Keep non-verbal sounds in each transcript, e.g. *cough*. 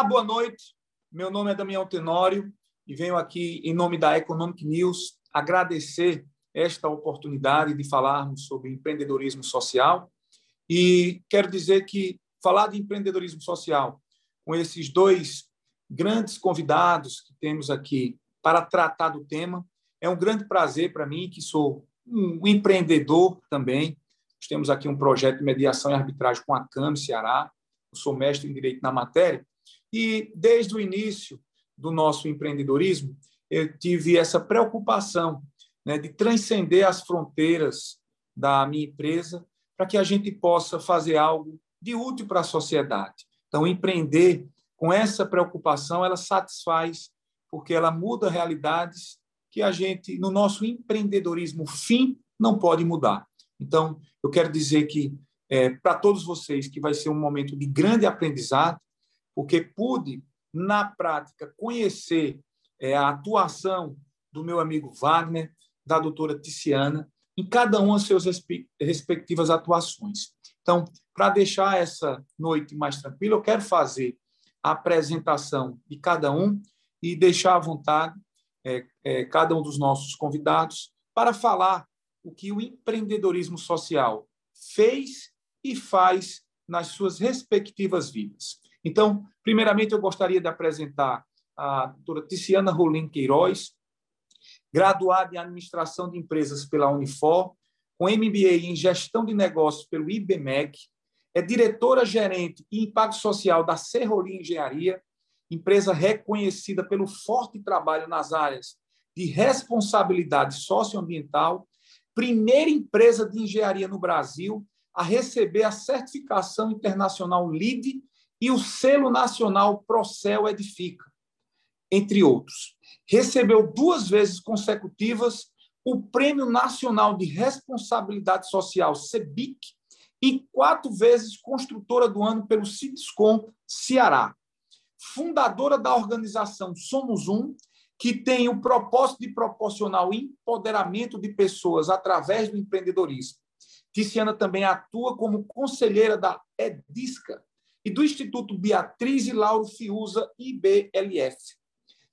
Olá, boa noite. Meu nome é Damião Tenório e venho aqui, em nome da Economic News, agradecer esta oportunidade de falarmos sobre empreendedorismo social. E quero dizer que falar de empreendedorismo social com esses dois grandes convidados que temos aqui para tratar do tema é um grande prazer para mim, que sou um empreendedor também. Nós temos aqui um projeto de mediação e arbitragem com a CAM Ceará. Eu sou mestre em direito na matéria e desde o início do nosso empreendedorismo, eu tive essa preocupação né, de transcender as fronteiras da minha empresa para que a gente possa fazer algo de útil para a sociedade. Então, empreender com essa preocupação, ela satisfaz, porque ela muda realidades que a gente, no nosso empreendedorismo fim, não pode mudar. Então, eu quero dizer que, é, para todos vocês, que vai ser um momento de grande aprendizado, porque pude, na prática, conhecer é, a atuação do meu amigo Wagner, da doutora Ticiana, em cada uma suas respectivas atuações. Então, para deixar essa noite mais tranquila, eu quero fazer a apresentação de cada um e deixar à vontade é, é, cada um dos nossos convidados para falar o que o empreendedorismo social fez e faz nas suas respectivas vidas. Então, primeiramente, eu gostaria de apresentar a doutora Ticiana Rolim Queiroz, graduada em Administração de Empresas pela Unifor, com MBA em Gestão de Negócios pelo IBMEC, é diretora-gerente em Impacto Social da Serrolim Engenharia, empresa reconhecida pelo forte trabalho nas áreas de responsabilidade socioambiental, primeira empresa de engenharia no Brasil a receber a certificação internacional LEED e o selo nacional Procel Edifica, entre outros. Recebeu duas vezes consecutivas o Prêmio Nacional de Responsabilidade Social, CEBIC, e quatro vezes construtora do ano pelo Cidescom Ceará. Fundadora da organização Somos Um, que tem o propósito de proporcionar o empoderamento de pessoas através do empreendedorismo. Tiziana também atua como conselheira da EDISCA, e do Instituto Beatriz e Lauro Fiuza, IBLF,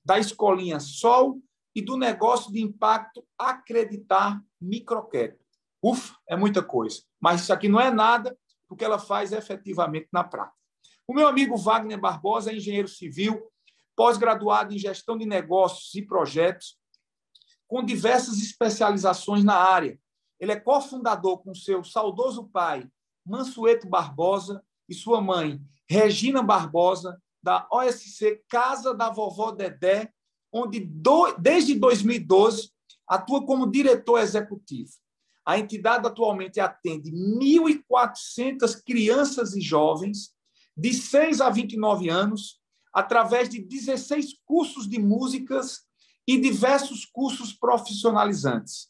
da Escolinha Sol e do negócio de impacto Acreditar Microcrédito. Ufa, é muita coisa. Mas isso aqui não é nada porque ela faz efetivamente na prática. O meu amigo Wagner Barbosa é engenheiro civil, pós-graduado em gestão de negócios e projetos, com diversas especializações na área. Ele é cofundador com seu saudoso pai, Mansueto Barbosa, e sua mãe, Regina Barbosa, da OSC Casa da Vovó Dedé, onde do, desde 2012 atua como diretor executivo. A entidade atualmente atende 1.400 crianças e jovens de 6 a 29 anos, através de 16 cursos de músicas e diversos cursos profissionalizantes.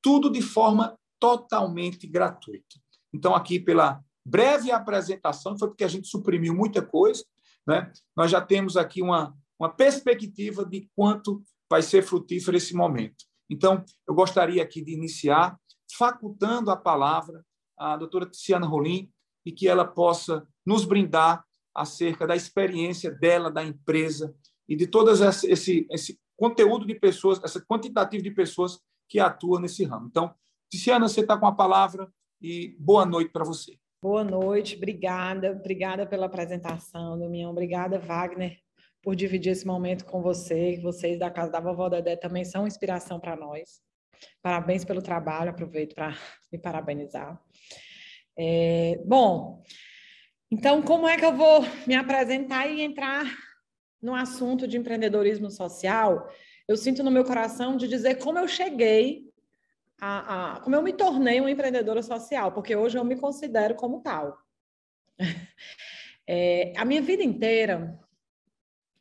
Tudo de forma totalmente gratuita. Então, aqui pela breve apresentação, foi porque a gente suprimiu muita coisa, né? nós já temos aqui uma, uma perspectiva de quanto vai ser frutífero esse momento. Então, eu gostaria aqui de iniciar facultando a palavra à doutora Tiziana Rolim e que ela possa nos brindar acerca da experiência dela, da empresa e de todo esse, esse conteúdo de pessoas, essa quantitativo de pessoas que atuam nesse ramo. Então, Tiziana, você está com a palavra e boa noite para você. Boa noite, obrigada, obrigada pela apresentação, Damião, obrigada, Wagner, por dividir esse momento com você. Vocês da Casa da Vovó Dedé também são inspiração para nós. Parabéns pelo trabalho, aproveito para *laughs* me parabenizar. É, bom, então, como é que eu vou me apresentar e entrar no assunto de empreendedorismo social? Eu sinto no meu coração de dizer como eu cheguei a, a, como eu me tornei uma empreendedora social, porque hoje eu me considero como tal. *laughs* É, a minha vida inteira,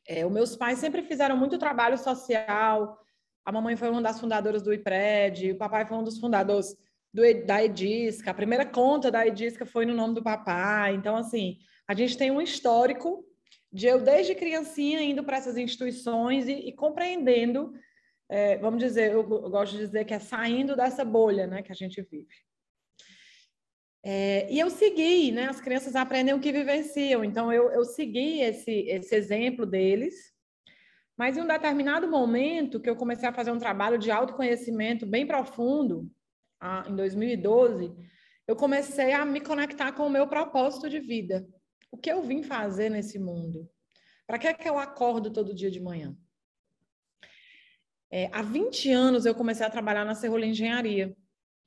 é, os meus pais sempre fizeram muito trabalho social. A mamãe foi uma das fundadoras do IPRED, o papai foi um dos fundadores do, da Edisca. A primeira conta da Edisca foi no nome do papai. Então, assim, a gente tem um histórico de eu, desde criancinha, indo para essas instituições e, e compreendendo é, vamos dizer, eu, gosto de dizer que é saindo dessa bolha né, que a gente vive. É, e eu segui, né? As crianças aprendem o que vivenciam, então eu, eu segui esse, esse exemplo deles. Mas em um determinado momento que eu comecei a fazer um trabalho de autoconhecimento bem profundo, em 2012, eu comecei a me conectar com o meu propósito de vida. O que eu vim fazer nesse mundo? Para que é que eu acordo todo dia de manhã? É, há 20 anos eu comecei a trabalhar na Cerrola Engenharia,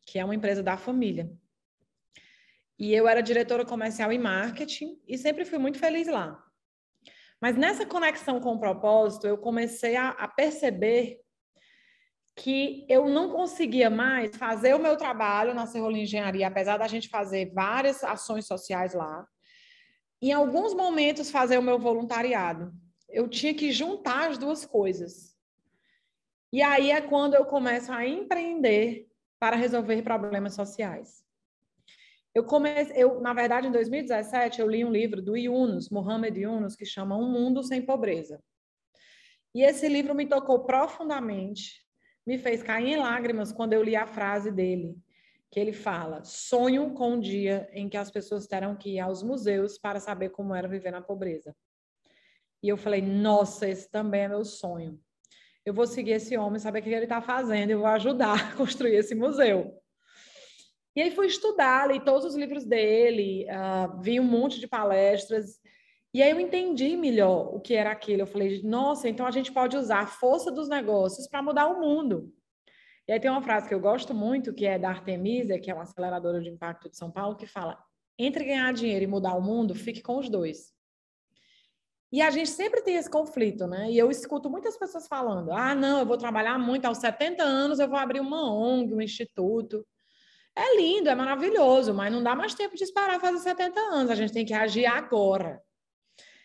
que é uma empresa da família. E eu era diretora comercial e marketing e sempre fui muito feliz lá. Mas nessa conexão com o propósito, eu comecei a, a perceber que eu não conseguia mais fazer o meu trabalho na Cerrola Engenharia, apesar da gente fazer várias ações sociais lá. Em alguns momentos, fazer o meu voluntariado. Eu tinha que juntar as duas coisas. E aí é quando eu começo a empreender para resolver problemas sociais. Eu comecei, eu, na verdade, em 2017, eu li um livro do Yunus, Mohamed Yunus, que chama Um Mundo Sem Pobreza. E esse livro me tocou profundamente, me fez cair em lágrimas quando eu li a frase dele, que ele fala: Sonho com um dia em que as pessoas terão que ir aos museus para saber como era viver na pobreza. E eu falei: Nossa, esse também é meu sonho. Eu vou seguir esse homem, saber o que ele está fazendo, eu vou ajudar a construir esse museu. E aí fui estudar, li todos os livros dele, uh, vi um monte de palestras, e aí eu entendi melhor o que era aquilo. Eu falei, nossa, então a gente pode usar a força dos negócios para mudar o mundo. E aí tem uma frase que eu gosto muito, que é da Artemisia, que é uma aceleradora de impacto de São Paulo, que fala: entre ganhar dinheiro e mudar o mundo, fique com os dois. E a gente sempre tem esse conflito, né? E eu escuto muitas pessoas falando: ah, não, eu vou trabalhar muito, aos 70 anos eu vou abrir uma ONG, um instituto. É lindo, é maravilhoso, mas não dá mais tempo de esperar fazer 70 anos, a gente tem que agir agora.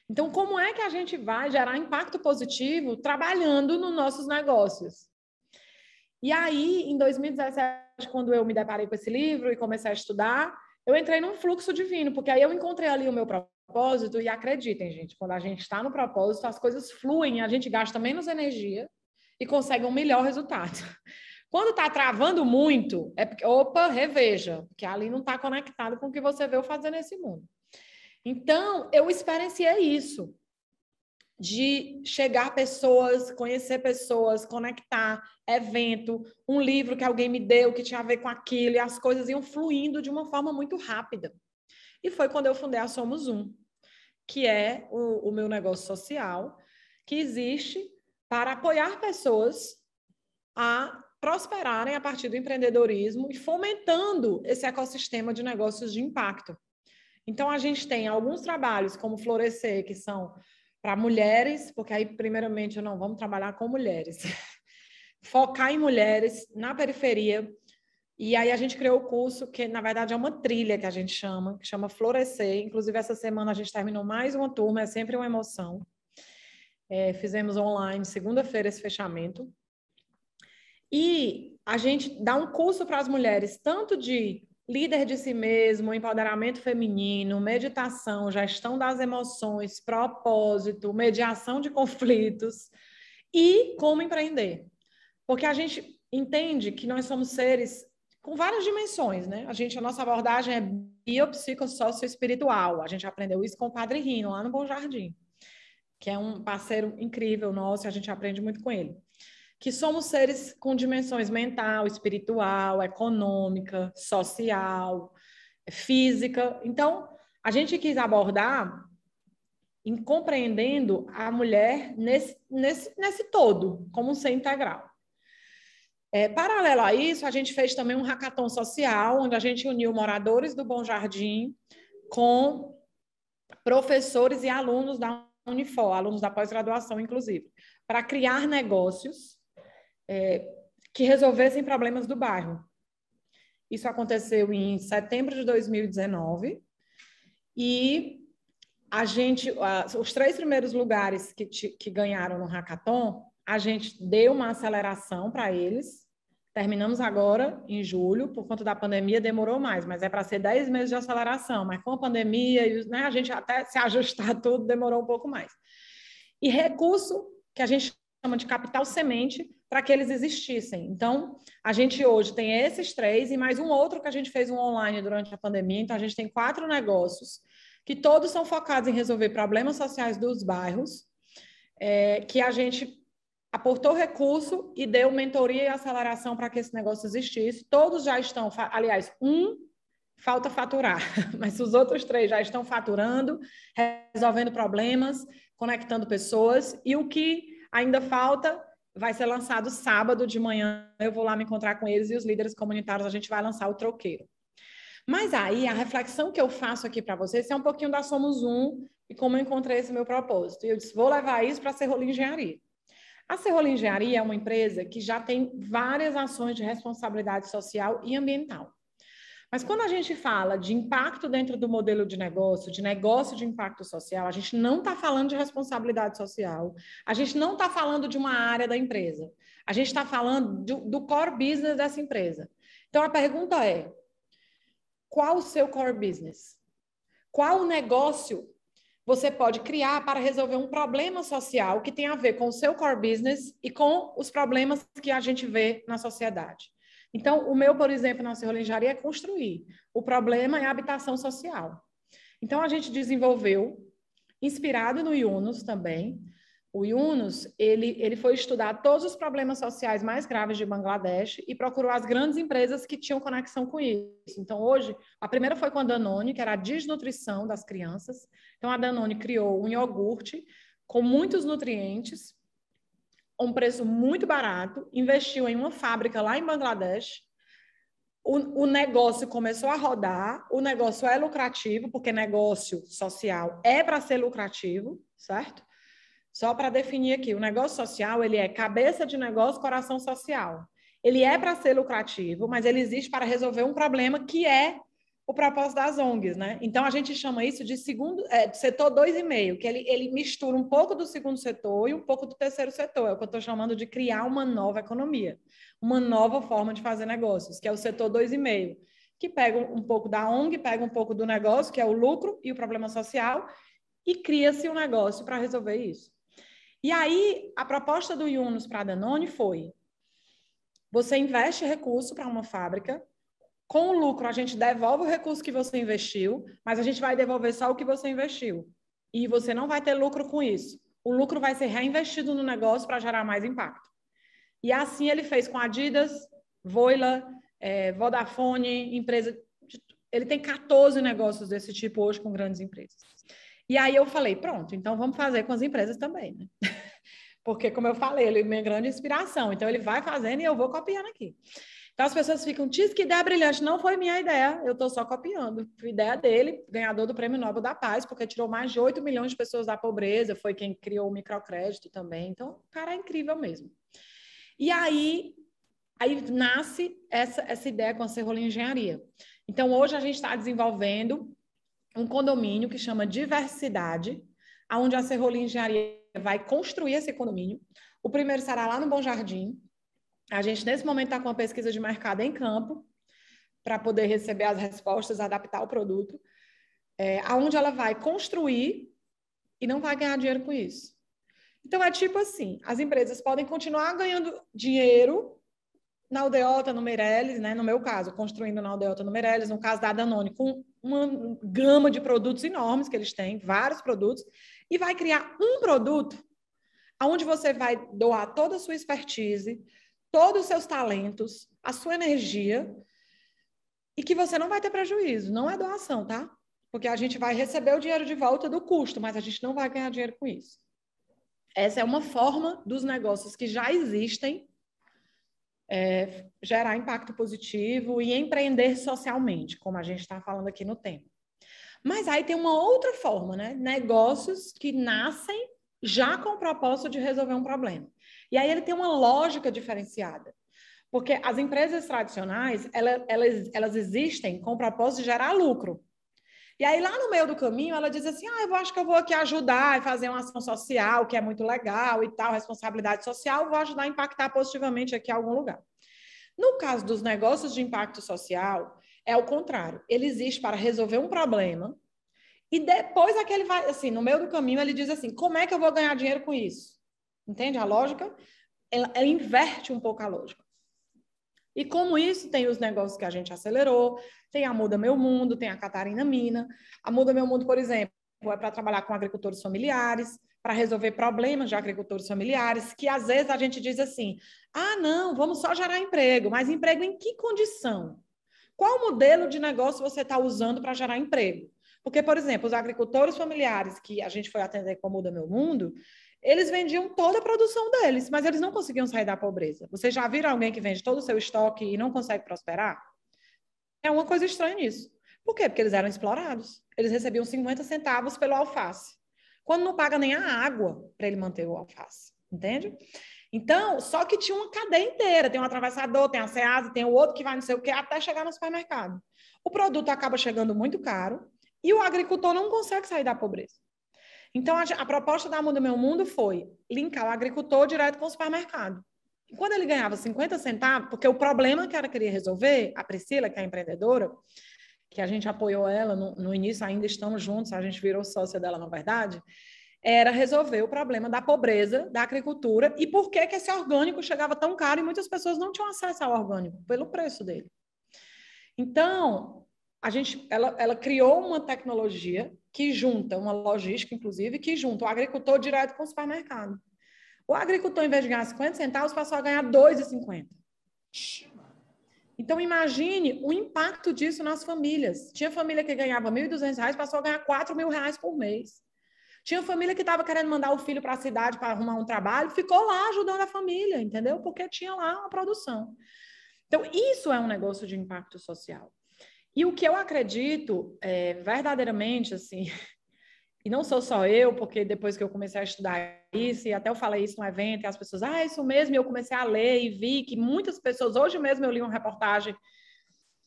Então, como é que a gente vai gerar impacto positivo trabalhando nos nossos negócios? E aí, em 2017, quando eu me deparei com esse livro e comecei a estudar, eu entrei num fluxo divino, porque aí eu encontrei ali o meu propósito, e acreditem, gente, quando a gente está no propósito, as coisas fluem, a gente gasta menos energia e consegue um melhor resultado. *laughs* Quando está travando muito, é porque, opa, reveja, que ali não está conectado com o que você veio fazer nesse mundo. Então, eu experienciei isso, de chegar pessoas, conhecer pessoas, conectar, evento, um livro que alguém me deu que tinha a ver com aquilo, e as coisas iam fluindo de uma forma muito rápida. E foi quando eu fundei a Somos Um, que é o, o meu negócio social, que existe para apoiar pessoas a prosperarem a partir do empreendedorismo e fomentando esse ecossistema de negócios de impacto. Então, a gente tem alguns trabalhos, como Florescer, que são para mulheres, porque aí, primeiramente, não vamos trabalhar com mulheres. *laughs* Focar em mulheres na periferia. E aí, a gente criou o curso, que na verdade é uma trilha que a gente chama, que chama Florescer. Inclusive, essa semana a gente terminou mais uma turma, é sempre uma emoção. É, fizemos online, segunda-feira, esse fechamento. E a gente dá um curso para as mulheres, tanto de líder de si mesmo, empoderamento feminino, meditação, gestão das emoções, propósito, mediação de conflitos e como empreender. Porque a gente entende que nós somos seres com várias dimensões, né? A gente, a nossa abordagem é biopsicossócio-espiritual. A gente aprendeu isso com o Padre Rino, lá no Bom Jardim, que é um parceiro incrível nosso e a gente aprende muito com ele que somos seres com dimensões mental, espiritual, econômica, social, física. Então, a gente quis abordar em compreendendo a mulher nesse, nesse, nesse todo, como um ser integral. É, paralelo a isso, a gente fez também um hackathon social, onde a gente uniu moradores do Bom Jardim com professores e alunos da Unifor, alunos da pós-graduação, inclusive, para criar negócios é, que resolvessem problemas do bairro. Isso aconteceu em setembro de 2019 e a gente, os três primeiros lugares que, que ganharam no hackathon, a gente deu uma aceleração para eles. Terminamos agora em julho, por conta da pandemia demorou mais, mas é para ser 10 meses de aceleração. Mas com a pandemia, né, a gente até se ajustar *laughs* tudo demorou um pouco mais. E recurso que a gente chama de capital semente para que eles existissem. Então, a gente hoje tem esses três e mais um outro que a gente fez um online durante a pandemia. Então, a gente tem quatro negócios que todos são focados em resolver problemas sociais dos bairros, é, que a gente aportou recurso e deu mentoria e aceleração para que esse negócio existisse. Todos já estão, aliás, um falta faturar, *laughs* mas os outros três já estão faturando, resolvendo problemas, conectando pessoas, e o que ainda falta vai ser lançado sábado de manhã. Eu vou lá me encontrar com eles e os líderes comunitários, a gente vai lançar o troqueiro. Mas aí, a reflexão que eu faço aqui para vocês é um pouquinho da Somos Um e como eu encontrei esse meu propósito. E eu disse, vou levar isso para a Serrolim Engenharia. A Serrolim Engenharia é uma empresa que já tem várias ações de responsabilidade social e ambiental. Mas quando a gente fala de impacto dentro do modelo de negócio, de negócio de impacto social, a gente não está falando de responsabilidade social, a gente não está falando de uma área da empresa, a gente está falando do, do core business dessa empresa. Então a pergunta é: qual o seu core business? Qual negócio você pode criar para resolver um problema social que tem a ver com o seu core business e com os problemas que a gente vê na sociedade? Então, o meu, por exemplo, na serrolinjaria é construir. O problema é a habitação social. Então, a gente desenvolveu, inspirado no Yunus também, o Yunus, ele, ele foi estudar todos os problemas sociais mais graves de Bangladesh e procurou as grandes empresas que tinham conexão com isso. Então, hoje, a primeira foi com a Danone, que era a desnutrição das crianças. Então, a Danone criou um iogurte com muitos nutrientes um preço muito barato, investiu em uma fábrica lá em Bangladesh. O, o negócio começou a rodar, o negócio é lucrativo, porque negócio social é para ser lucrativo, certo? Só para definir aqui, o negócio social, ele é cabeça de negócio, coração social. Ele é para ser lucrativo, mas ele existe para resolver um problema que é o propósito das ONGs, né? Então a gente chama isso de segundo é, setor dois e meio, que ele, ele mistura um pouco do segundo setor e um pouco do terceiro setor. É o que eu estou chamando de criar uma nova economia, uma nova forma de fazer negócios, que é o setor dois e meio, que pega um pouco da ONG, pega um pouco do negócio, que é o lucro e o problema social, e cria-se um negócio para resolver isso. E aí a proposta do Yunus para a Danone foi: você investe recurso para uma fábrica com o lucro, a gente devolve o recurso que você investiu, mas a gente vai devolver só o que você investiu. E você não vai ter lucro com isso. O lucro vai ser reinvestido no negócio para gerar mais impacto. E assim ele fez com Adidas, Voila, é, Vodafone, empresa. Ele tem 14 negócios desse tipo hoje com grandes empresas. E aí eu falei, pronto, então vamos fazer com as empresas também, né? *laughs* Porque, como eu falei, ele é minha grande inspiração. Então, ele vai fazendo e eu vou copiando aqui. Então as pessoas ficam, diz que ideia brilhante. Não foi minha ideia, eu estou só copiando. Foi ideia dele, ganhador do Prêmio Nobel da Paz, porque tirou mais de 8 milhões de pessoas da pobreza, foi quem criou o microcrédito também. Então, o cara é incrível mesmo. E aí, aí nasce essa, essa ideia com a Serrolim Engenharia. Então, hoje a gente está desenvolvendo um condomínio que chama Diversidade, onde a Serrolim Engenharia vai construir esse condomínio. O primeiro será lá no Bom Jardim, a gente, nesse momento, está com uma pesquisa de mercado em campo para poder receber as respostas, adaptar o produto, é, aonde ela vai construir e não vai ganhar dinheiro com isso. Então, é tipo assim, as empresas podem continuar ganhando dinheiro na Aldeota, no Meirelles, né? no meu caso, construindo na Aldeota, no Meirelles, no caso da Danone, com uma gama de produtos enormes que eles têm, vários produtos, e vai criar um produto onde você vai doar toda a sua expertise, todos os seus talentos, a sua energia, e que você não vai ter prejuízo. Não é doação, tá? Porque a gente vai receber o dinheiro de volta do custo, mas a gente não vai ganhar dinheiro com isso. Essa é uma forma dos negócios que já existem é, gerar impacto positivo e empreender socialmente, como a gente está falando aqui no tema. Mas aí tem uma outra forma, né? Negócios que nascem já com o propósito de resolver um problema. E aí ele tem uma lógica diferenciada. Porque as empresas tradicionais, elas, elas, elas existem com o propósito de gerar lucro. E aí, lá no meio do caminho, ela diz assim: ah, eu acho que eu vou aqui ajudar e fazer uma ação social, que é muito legal e tal, responsabilidade social, vou ajudar a impactar positivamente aqui em algum lugar. No caso dos negócios de impacto social, é o contrário. Ele existe para resolver um problema e depois aquele vai, assim, no meio do caminho, ele diz assim: como é que eu vou ganhar dinheiro com isso? Entende a lógica? ela, ela inverte um pouco a lógica. E como isso, tem os negócios que a gente acelerou, tem a Muda Meu Mundo, tem a Catarina Mina. A Muda Meu Mundo, por exemplo, é para trabalhar com agricultores familiares, para resolver problemas de agricultores familiares, que às vezes a gente diz assim: ah, não, vamos só gerar emprego, mas emprego em que condição? Qual modelo de negócio você está usando para gerar emprego? Porque, por exemplo, os agricultores familiares que a gente foi atender com Muda Meu Mundo, eles vendiam toda a produção deles, mas eles não conseguiam sair da pobreza. Vocês já viram alguém que vende todo o seu estoque e não consegue prosperar? É uma coisa estranha nisso. Por quê? Porque eles eram explorados. Eles recebiam 50 centavos pelo alface. Quando não paga nem a água para ele manter o alface. Entende? Então, só que tinha uma cadeia inteira. Tem um atravessador, tem a Ceasa, tem o outro que vai não sei o quê, até chegar no supermercado. O produto acaba chegando muito caro e o agricultor não consegue sair da pobreza. Então, a, a proposta da Muda Meu Mundo foi linkar o agricultor direto com o supermercado. E quando ele ganhava 50 centavos, porque o problema que ela queria resolver, a Priscila, que é a empreendedora, que a gente apoiou ela no, no início, ainda estamos juntos, a gente virou sócia dela, na verdade, era resolver o problema da pobreza da agricultura e por que, que esse orgânico chegava tão caro e muitas pessoas não tinham acesso ao orgânico, pelo preço dele. Então, a gente, ela, ela criou uma tecnologia que junta, uma logística, inclusive, que junta o agricultor direto com o supermercado. O agricultor, em vez de ganhar 50 centavos, passou a ganhar 2,50. Então, imagine o impacto disso nas famílias. Tinha família que ganhava R$ 1.200, passou a ganhar R$ 4.000 por mês. Tinha família que estava querendo mandar o filho para a cidade para arrumar um trabalho, ficou lá ajudando a família, entendeu? Porque tinha lá uma produção. Então, isso é um negócio de impacto social. E o que eu acredito, é, verdadeiramente, assim, *laughs* e não sou só eu, porque depois que eu comecei a estudar isso, e até eu falei isso no evento, e as pessoas, ah, isso mesmo, e eu comecei a ler e vi que muitas pessoas, hoje mesmo eu li uma reportagem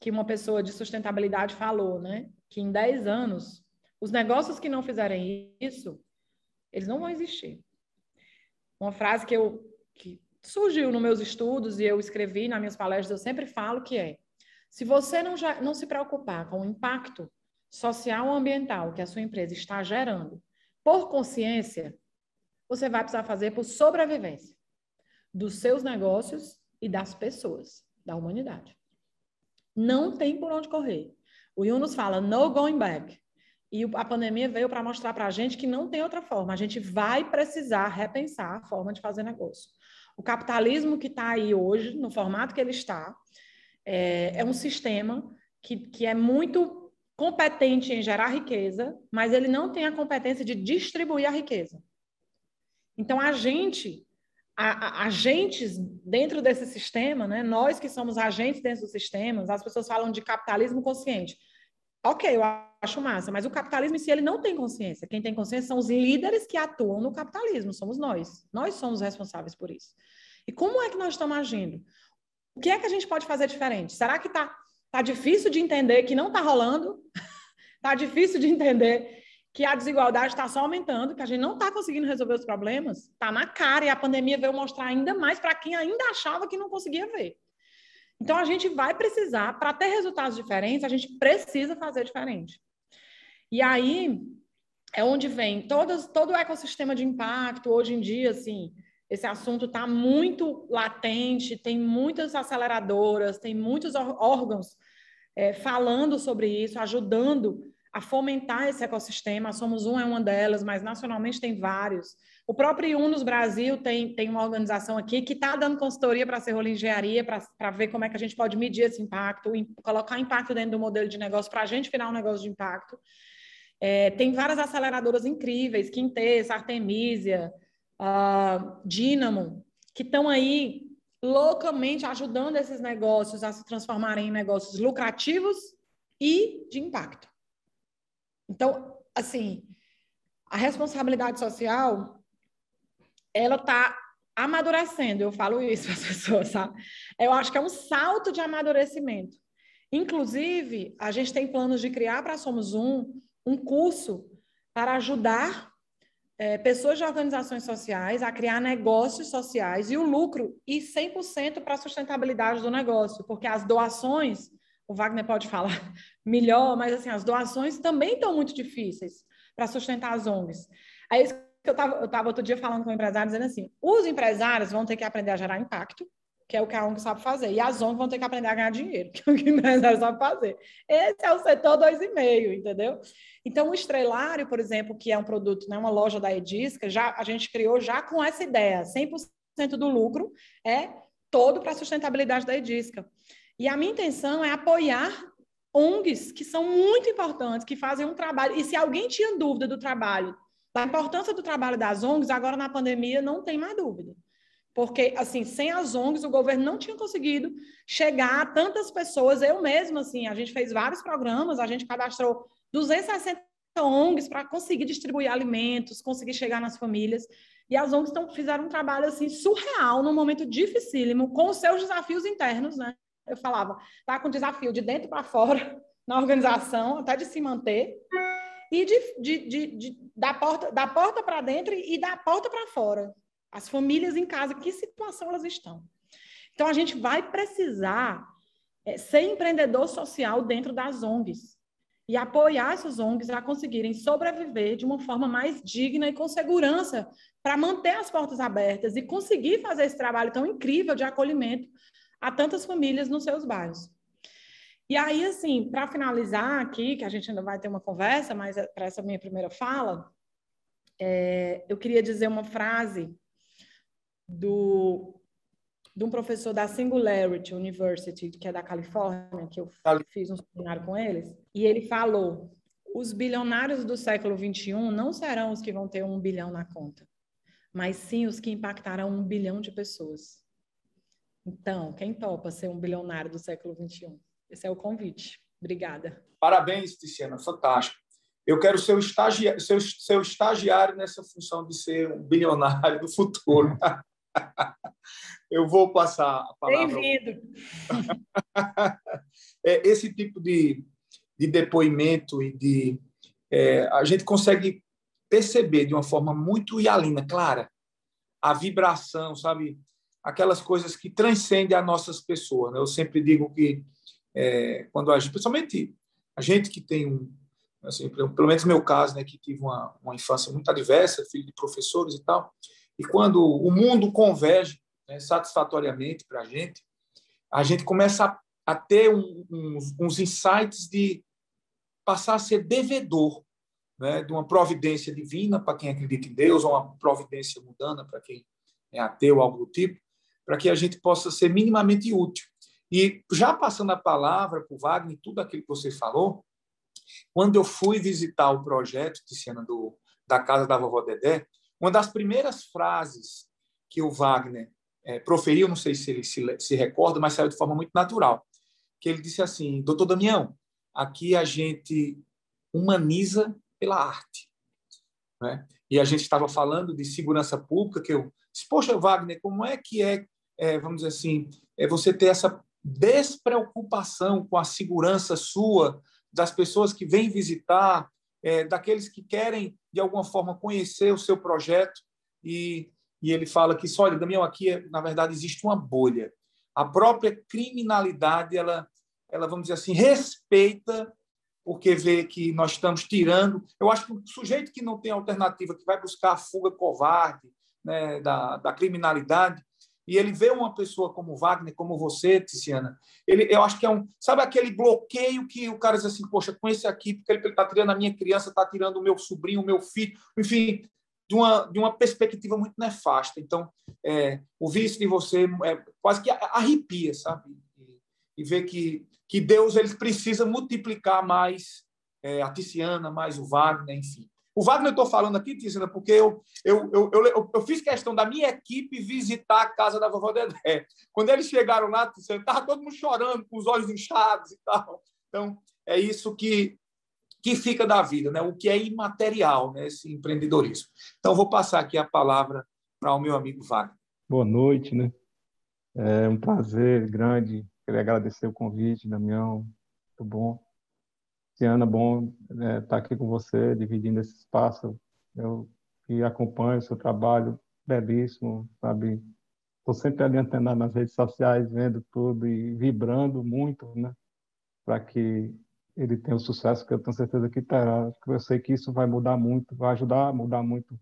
que uma pessoa de sustentabilidade falou, né, que em 10 anos, os negócios que não fizerem isso, eles não vão existir. Uma frase que eu que surgiu nos meus estudos e eu escrevi nas minhas palestras, eu sempre falo que é: se você não, já, não se preocupar com o impacto social ou ambiental que a sua empresa está gerando por consciência, você vai precisar fazer por sobrevivência dos seus negócios e das pessoas, da humanidade. Não tem por onde correr. O Yunus fala no going back. E a pandemia veio para mostrar para a gente que não tem outra forma. A gente vai precisar repensar a forma de fazer negócio. O capitalismo que está aí hoje, no formato que ele está, é, é um sistema que, que é muito competente em gerar riqueza, mas ele não tem a competência de distribuir a riqueza. Então, a gente, a, a, agentes dentro desse sistema, né, nós que somos agentes dentro dos sistemas, as pessoas falam de capitalismo consciente. Ok, eu acho massa, mas o capitalismo em si ele não tem consciência. Quem tem consciência são os líderes que atuam no capitalismo, somos nós. Nós somos responsáveis por isso. E como é que nós estamos agindo? O que é que a gente pode fazer diferente? Será que está tá difícil de entender que não está rolando? Está *laughs* difícil de entender que a desigualdade está só aumentando, que a gente não está conseguindo resolver os problemas? Está na cara e a pandemia veio mostrar ainda mais para quem ainda achava que não conseguia ver. Então, a gente vai precisar, para ter resultados diferentes, a gente precisa fazer diferente. E aí é onde vem todo, todo o ecossistema de impacto, hoje em dia, assim, esse assunto está muito latente, tem muitas aceleradoras, tem muitos órgãos é, falando sobre isso, ajudando a fomentar esse ecossistema. A Somos Um é uma delas, mas nacionalmente tem vários. O próprio Unos Brasil tem, tem uma organização aqui que está dando consultoria para a Serrola Engenharia, para ver como é que a gente pode medir esse impacto, colocar impacto dentro do modelo de negócio para a gente virar um negócio de impacto. É, tem várias aceleradoras incríveis, Quintessa, Artemisia, uh, Dynamo, que estão aí loucamente ajudando esses negócios a se transformarem em negócios lucrativos e de impacto. Então, assim, a responsabilidade social, ela está amadurecendo, eu falo isso *laughs* para as pessoas, sabe? Eu acho que é um salto de amadurecimento. Inclusive, a gente tem planos de criar para Somos Um um curso para ajudar é, pessoas de organizações sociais a criar negócios sociais e o lucro e 100% para a sustentabilidade do negócio, porque as doações, o Wagner pode falar *laughs* melhor, mas assim, as doações também estão muito difíceis para sustentar as ONGs. Aí eu estava eu tava outro dia falando com o empresário, dizendo assim, os empresários vão ter que aprender a gerar impacto, que é o que a ONG sabe fazer, e as ONGs vão ter que aprender a ganhar dinheiro, *laughs* que é o que o empresário sabe fazer. Esse é o setor 2,5, entendeu? Então, o Estrelário, por exemplo, que é um produto, né, uma loja da Edisca, já, a gente criou já com essa ideia, 100% do lucro é todo para a sustentabilidade da Edisca. E a minha intenção é apoiar ONGs que são muito importantes, que fazem um trabalho. E se alguém tinha dúvida do trabalho, da importância do trabalho das ONGs, agora na pandemia não tem mais dúvida. Porque, assim, sem as ONGs, o governo não tinha conseguido chegar a tantas pessoas. Eu mesma, assim, a gente fez vários programas, a gente cadastrou 260 ONGs para conseguir distribuir alimentos, conseguir chegar nas famílias. E as ONGs tão, fizeram um trabalho, assim, surreal, num momento dificílimo, com os seus desafios internos, né? eu falava, tá com desafio de dentro para fora *laughs* na organização, até de se manter, e de, de, de, de da porta, da porta para dentro e da porta para fora. As famílias em casa, que situação elas estão? Então, a gente vai precisar é, ser empreendedor social dentro das ONGs e apoiar essas ONGs a conseguirem sobreviver de uma forma mais digna e com segurança para manter as portas abertas e conseguir fazer esse trabalho tão incrível de acolhimento a tantas famílias nos seus bairros. E aí, assim, para finalizar aqui, que a gente ainda vai ter uma conversa, mas é para essa minha primeira fala, é, eu queria dizer uma frase do, de um professor da Singularity University, que é da Califórnia, que eu fiz um seminário com eles, e ele falou: os bilionários do século XXI não serão os que vão ter um bilhão na conta, mas sim os que impactarão um bilhão de pessoas. Então, quem topa ser um bilionário do século XXI? Esse é o convite. Obrigada. Parabéns, Tiziana, fantástico. Eu quero ser o estagiário, ser, ser o estagiário nessa função de ser um bilionário do futuro. *laughs* *laughs* Eu vou passar a palavra. Bem-vindo. *laughs* é, esse tipo de, de depoimento e de. É, a gente consegue perceber de uma forma muito hialina, clara, a vibração, sabe? aquelas coisas que transcendem as nossas pessoas. Né? Eu sempre digo que, é, quando a gente, principalmente a gente que tem um, assim, pelo menos no meu caso, né, que tive uma, uma infância muito adversa, filho de professores e tal, e quando o mundo converge né, satisfatoriamente para a gente, a gente começa a, a ter um, uns, uns insights de passar a ser devedor né, de uma providência divina para quem acredita em Deus, ou uma providência mundana para quem é ateu, algo do tipo, para que a gente possa ser minimamente útil. E já passando a palavra para o Wagner, tudo aquilo que você falou, quando eu fui visitar o projeto, Tiziana, do, da Casa da Vovó Dedé, uma das primeiras frases que o Wagner é, proferiu, não sei se ele se, se recorda, mas saiu de forma muito natural, que ele disse assim, doutor Damião, aqui a gente humaniza pela arte. Né? E a gente estava falando de segurança pública, que eu disse, poxa, Wagner, como é que é é, vamos dizer assim, é você ter essa despreocupação com a segurança sua, das pessoas que vêm visitar, é, daqueles que querem, de alguma forma, conhecer o seu projeto. E, e ele fala que, olha, Damião, aqui, na verdade, existe uma bolha. A própria criminalidade, ela, ela vamos dizer assim, respeita porque vê que nós estamos tirando. Eu acho que o sujeito que não tem alternativa, que vai buscar a fuga covarde né, da, da criminalidade, e ele vê uma pessoa como Wagner, como você, Tiziana, ele, eu acho que é um. Sabe aquele bloqueio que o cara diz assim, poxa, com esse aqui, porque ele está tirando a minha criança, está tirando o meu sobrinho, o meu filho, enfim, de uma, de uma perspectiva muito nefasta. Então, é, ouvir isso de você é, quase que arrepia, sabe? E, e ver que, que Deus ele precisa multiplicar mais é, a Tiziana, mais o Wagner, enfim. O Wagner, eu estou falando aqui, Tícina, porque eu, eu, eu, eu, eu, fiz questão da minha equipe visitar a casa da vovó Dedé. Quando eles chegaram lá, estava todo mundo chorando, com os olhos inchados e tal. Então, é isso que, que fica da vida, né? o que é imaterial, né? esse empreendedorismo. Então, vou passar aqui a palavra para o meu amigo Wagner. Boa noite, né? É um prazer grande. Queria agradecer o convite, Damião. Muito bom Tiana, bom estar é, tá aqui com você, dividindo esse espaço. Eu que acompanho o seu trabalho belíssimo, sabe? Estou sempre ali antenado nas redes sociais, vendo tudo e vibrando muito, né? Para que ele tenha o sucesso que eu tenho certeza que terá. Eu sei que isso vai mudar muito, vai ajudar a mudar muito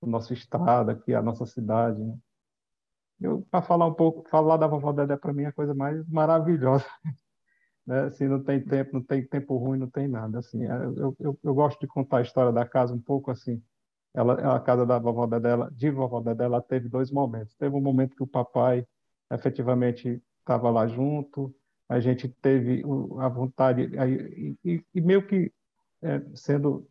o nosso estado, aqui a nossa cidade. Né? Eu para falar um pouco, falar da vovó Dedé para mim é a coisa mais maravilhosa. Né? Assim, não tem tempo, não tem tempo ruim, não tem nada. Assim, é, eu, eu, eu gosto de contar a história da casa um pouco assim. Ela, a casa da vovó Dedé, de vovó Dedé, ela teve dois momentos. Teve um momento que o papai efetivamente estava lá junto, a gente teve a vontade, e, e, e meio que é, sendo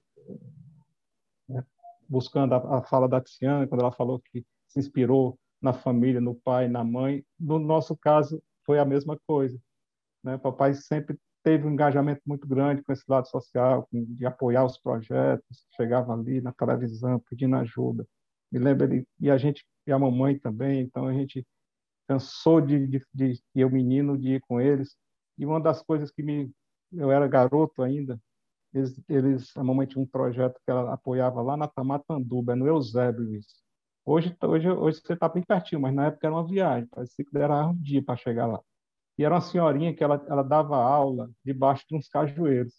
é, buscando a, a, fala da Tiana, quando ela falou que se inspirou na família, no pai, na mãe, no nosso caso foi a mesma coisa. Né? Papai sempre teve um engajamento muito grande com esse lado social, de apoiar os projetos, chegava ali na televisão pedindo ajuda. Me lembro ele, e a gente, e a mamãe também, então a gente cansou de, de, de, eu menino de ir com eles. E uma das coisas que me eu era garoto ainda, eles, eles a mamãe tinha um projeto que ela apoiava lá na Tamatanduba, no Eusébio isso. Hoje, hoje, hoje você está bem pertinho, mas na época era uma viagem, parecia que era um dia para chegar lá. E era uma senhorinha que ela, ela dava aula debaixo de uns cajueiros.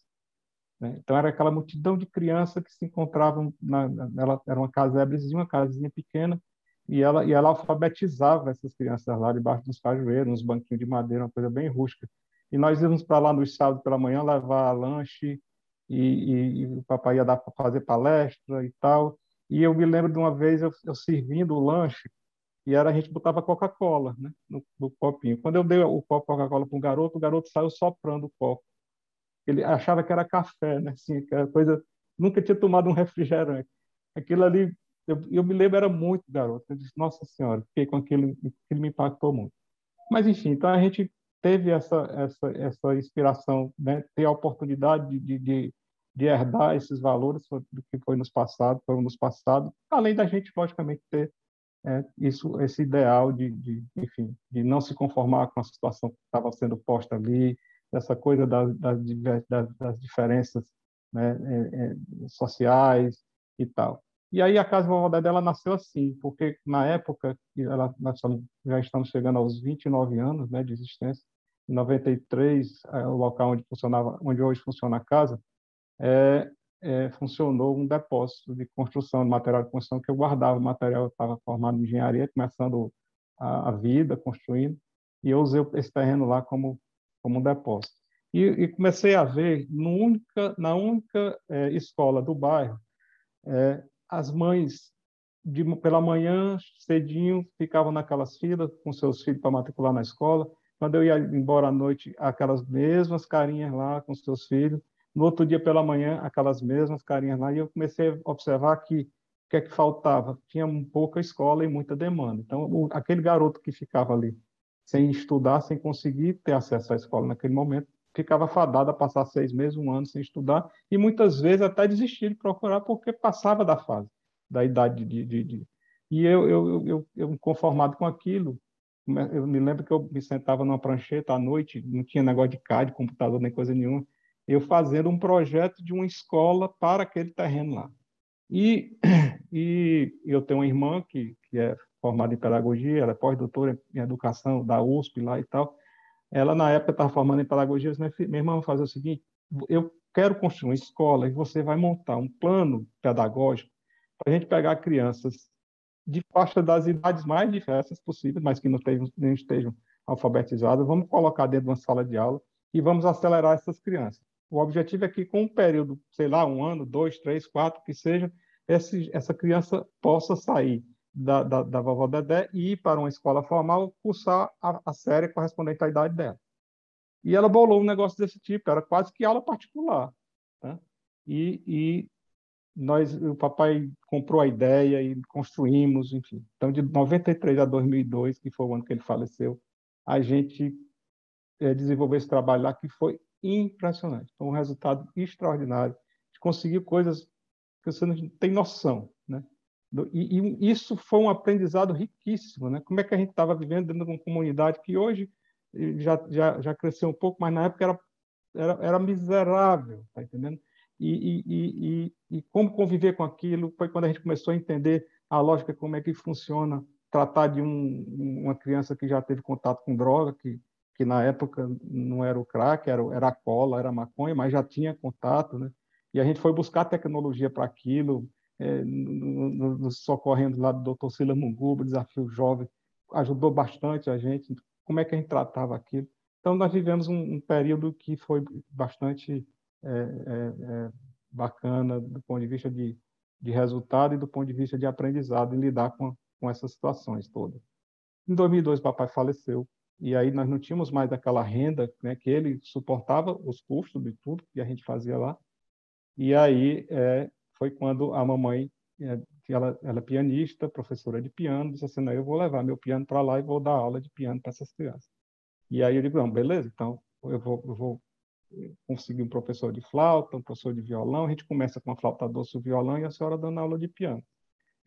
Né? Então era aquela multidão de crianças que se encontravam, na, ela era uma casebrezinha, uma casinha pequena, e ela, e ela alfabetizava essas crianças lá debaixo dos cajueiros, uns banquinhos de madeira, uma coisa bem rústica. E nós íamos para lá no sábado pela manhã levar lanche, e, e, e o papai ia dar para fazer palestra e tal. E eu me lembro de uma vez eu, eu servindo o lanche, e era a gente botava Coca-Cola né, no, no, copinho. Quando eu dei o copo Coca-Cola para um garoto, o garoto saiu soprando o copo. Ele achava que era café, né? Assim, que era coisa. Nunca tinha tomado um refrigerante. Aquilo ali eu, eu me lembro, era muito garoto. Eu disse, nossa senhora, fiquei com aquilo, aquilo me impactou muito. Mas, enfim, então a gente teve essa, essa, essa inspiração, né? ter a oportunidade de, de, de herdar esses valores do que foi nos passado, foram nos passados, além da gente, logicamente, ter é, isso, esse ideal de, de, enfim, de não se conformar com a situação que estava sendo posta ali, essa coisa das, das, das diferenças né, é, é, sociais e tal. E aí a casa vovó dela nasceu assim, porque na época, ela, nós já estamos chegando aos 29 anos né, de existência, em 93, é, o local onde funcionava, onde hoje funciona a casa, é, é, funcionou um depósito de construção, de material de construção, que eu guardava o material, eu estava formado em engenharia, começando a, a, vida, construindo, e eu usei esse terreno lá como, como um depósito. E, e comecei a ver, única, na única é, escola do bairro, é, as mães de, pela manhã cedinho ficavam naquelas filas com seus filhos para matricular na escola. Quando eu ia embora à noite, aquelas mesmas carinhas lá com seus filhos. No outro dia pela manhã, aquelas mesmas carinhas lá. E eu comecei a observar que o que é que faltava? Tinha pouca escola e muita demanda. Então, o, aquele garoto que ficava ali sem estudar, sem conseguir ter acesso à escola naquele momento, ficava fadado a passar seis meses, um ano sem estudar, e muitas vezes até desistir de procurar porque passava da fase, da idade de... de, de... E eu, eu, eu, eu, conformado com aquilo, eu me lembro que eu me sentava numa prancheta à noite, não tinha negócio de CAD, computador, nem coisa nenhuma, eu fazendo um projeto de uma escola para aquele terreno lá. E, *clears throat* e eu tenho uma irmã que, que é formada em pedagogia, ela é pós-doutora em educação da USP lá e tal, ela, na época, estava formando em pedagogia, mas minha irmã vai fazer o seguinte, eu quero construir uma escola e você vai montar um plano pedagógico para a gente pegar crianças de faixa das idades mais diversas possíveis, mas que não estejam, nem estejam alfabetizadas, vamos colocar dentro de uma sala de aula e vamos acelerar essas crianças. O objetivo é que, com um período, sei lá, um ano, dois, três, quatro, que seja, esse, essa criança possa sair da, da, da vovó Dedé e ir para uma escola formal cursar a, a série correspondente à idade dela. E ela bolou um negócio desse tipo, era quase que aula particular. Né? E, e nós, o papai comprou a ideia e construímos, enfim. Então, de 93 a 2002, que foi o ano que ele faleceu, a gente é, desenvolveu esse trabalho lá que foi impressionante. Um resultado extraordinário. A gente conseguiu coisas que você não tem noção, né? E, e, isso foi um aprendizado riquíssimo, né? Como é que a gente estava vivendo dentro de uma comunidade que hoje já, já, já cresceu um pouco, mas na época era, era, era miserável, tá entendendo? E, e, e, e como conviver com aquilo foi quando a gente começou a entender a lógica, como é que funciona tratar de um, uma criança que já teve contato com droga, que, que na época não era o crack, era, era a cola, era a maconha, mas já tinha contato, né? E a gente foi buscar tecnologia para aquilo, é, nos no, socorrendo lá do Dr. Silas Munguba, Desafio Jovem, ajudou bastante a gente, como é que a gente tratava aquilo. Então, nós vivemos um, um período que foi bastante é, é, é, bacana do ponto de vista de, de resultado e do ponto de vista de aprendizado em lidar com, com essas situações todas. Em 2002, papai faleceu, e aí nós não tínhamos mais aquela renda né, que ele suportava os custos de tudo que a gente fazia lá. E aí é, foi quando a mamãe, é, ela, ela é pianista, professora de piano, disse assim, não, eu vou levar meu piano para lá e vou dar aula de piano para essas crianças. E aí eu digo, não, beleza, então eu vou, eu vou conseguir um professor de flauta, um professor de violão, a gente começa com a flauta doce, o violão e a senhora dando aula de piano.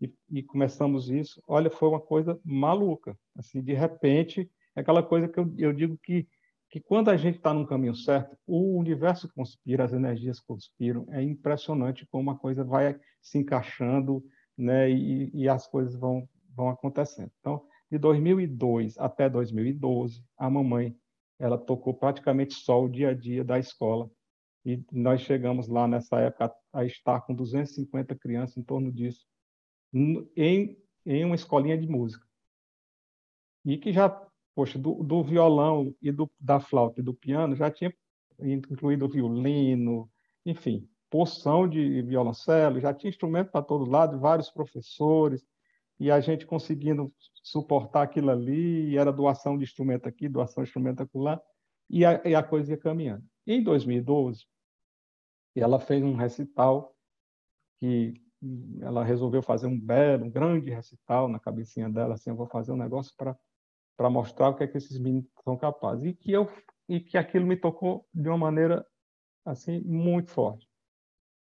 E, e começamos isso, olha, foi uma coisa maluca, assim, de repente, é aquela coisa que eu, eu digo que que quando a gente está no caminho certo, o universo conspira, as energias conspiram. É impressionante como a coisa vai se encaixando, né? E, e as coisas vão vão acontecendo. Então, de 2002 até 2012, a mamãe ela tocou praticamente só o dia a dia da escola. E nós chegamos lá nessa época a estar com 250 crianças em torno disso, em, em uma escolinha de música. E que já poxa, do, do violão e do, da flauta e do piano já tinha incluído violino, enfim, porção de violoncelo, já tinha instrumento para todo lado, vários professores, e a gente conseguindo suportar aquilo ali, era doação de instrumento aqui, doação de instrumento acolá, e a, e a coisa ia caminhando. Em 2012, ela fez um recital que ela resolveu fazer um belo, um grande recital na cabecinha dela, assim, eu vou fazer um negócio para para mostrar o que é que esses meninos são capazes e que eu e que aquilo me tocou de uma maneira assim muito forte.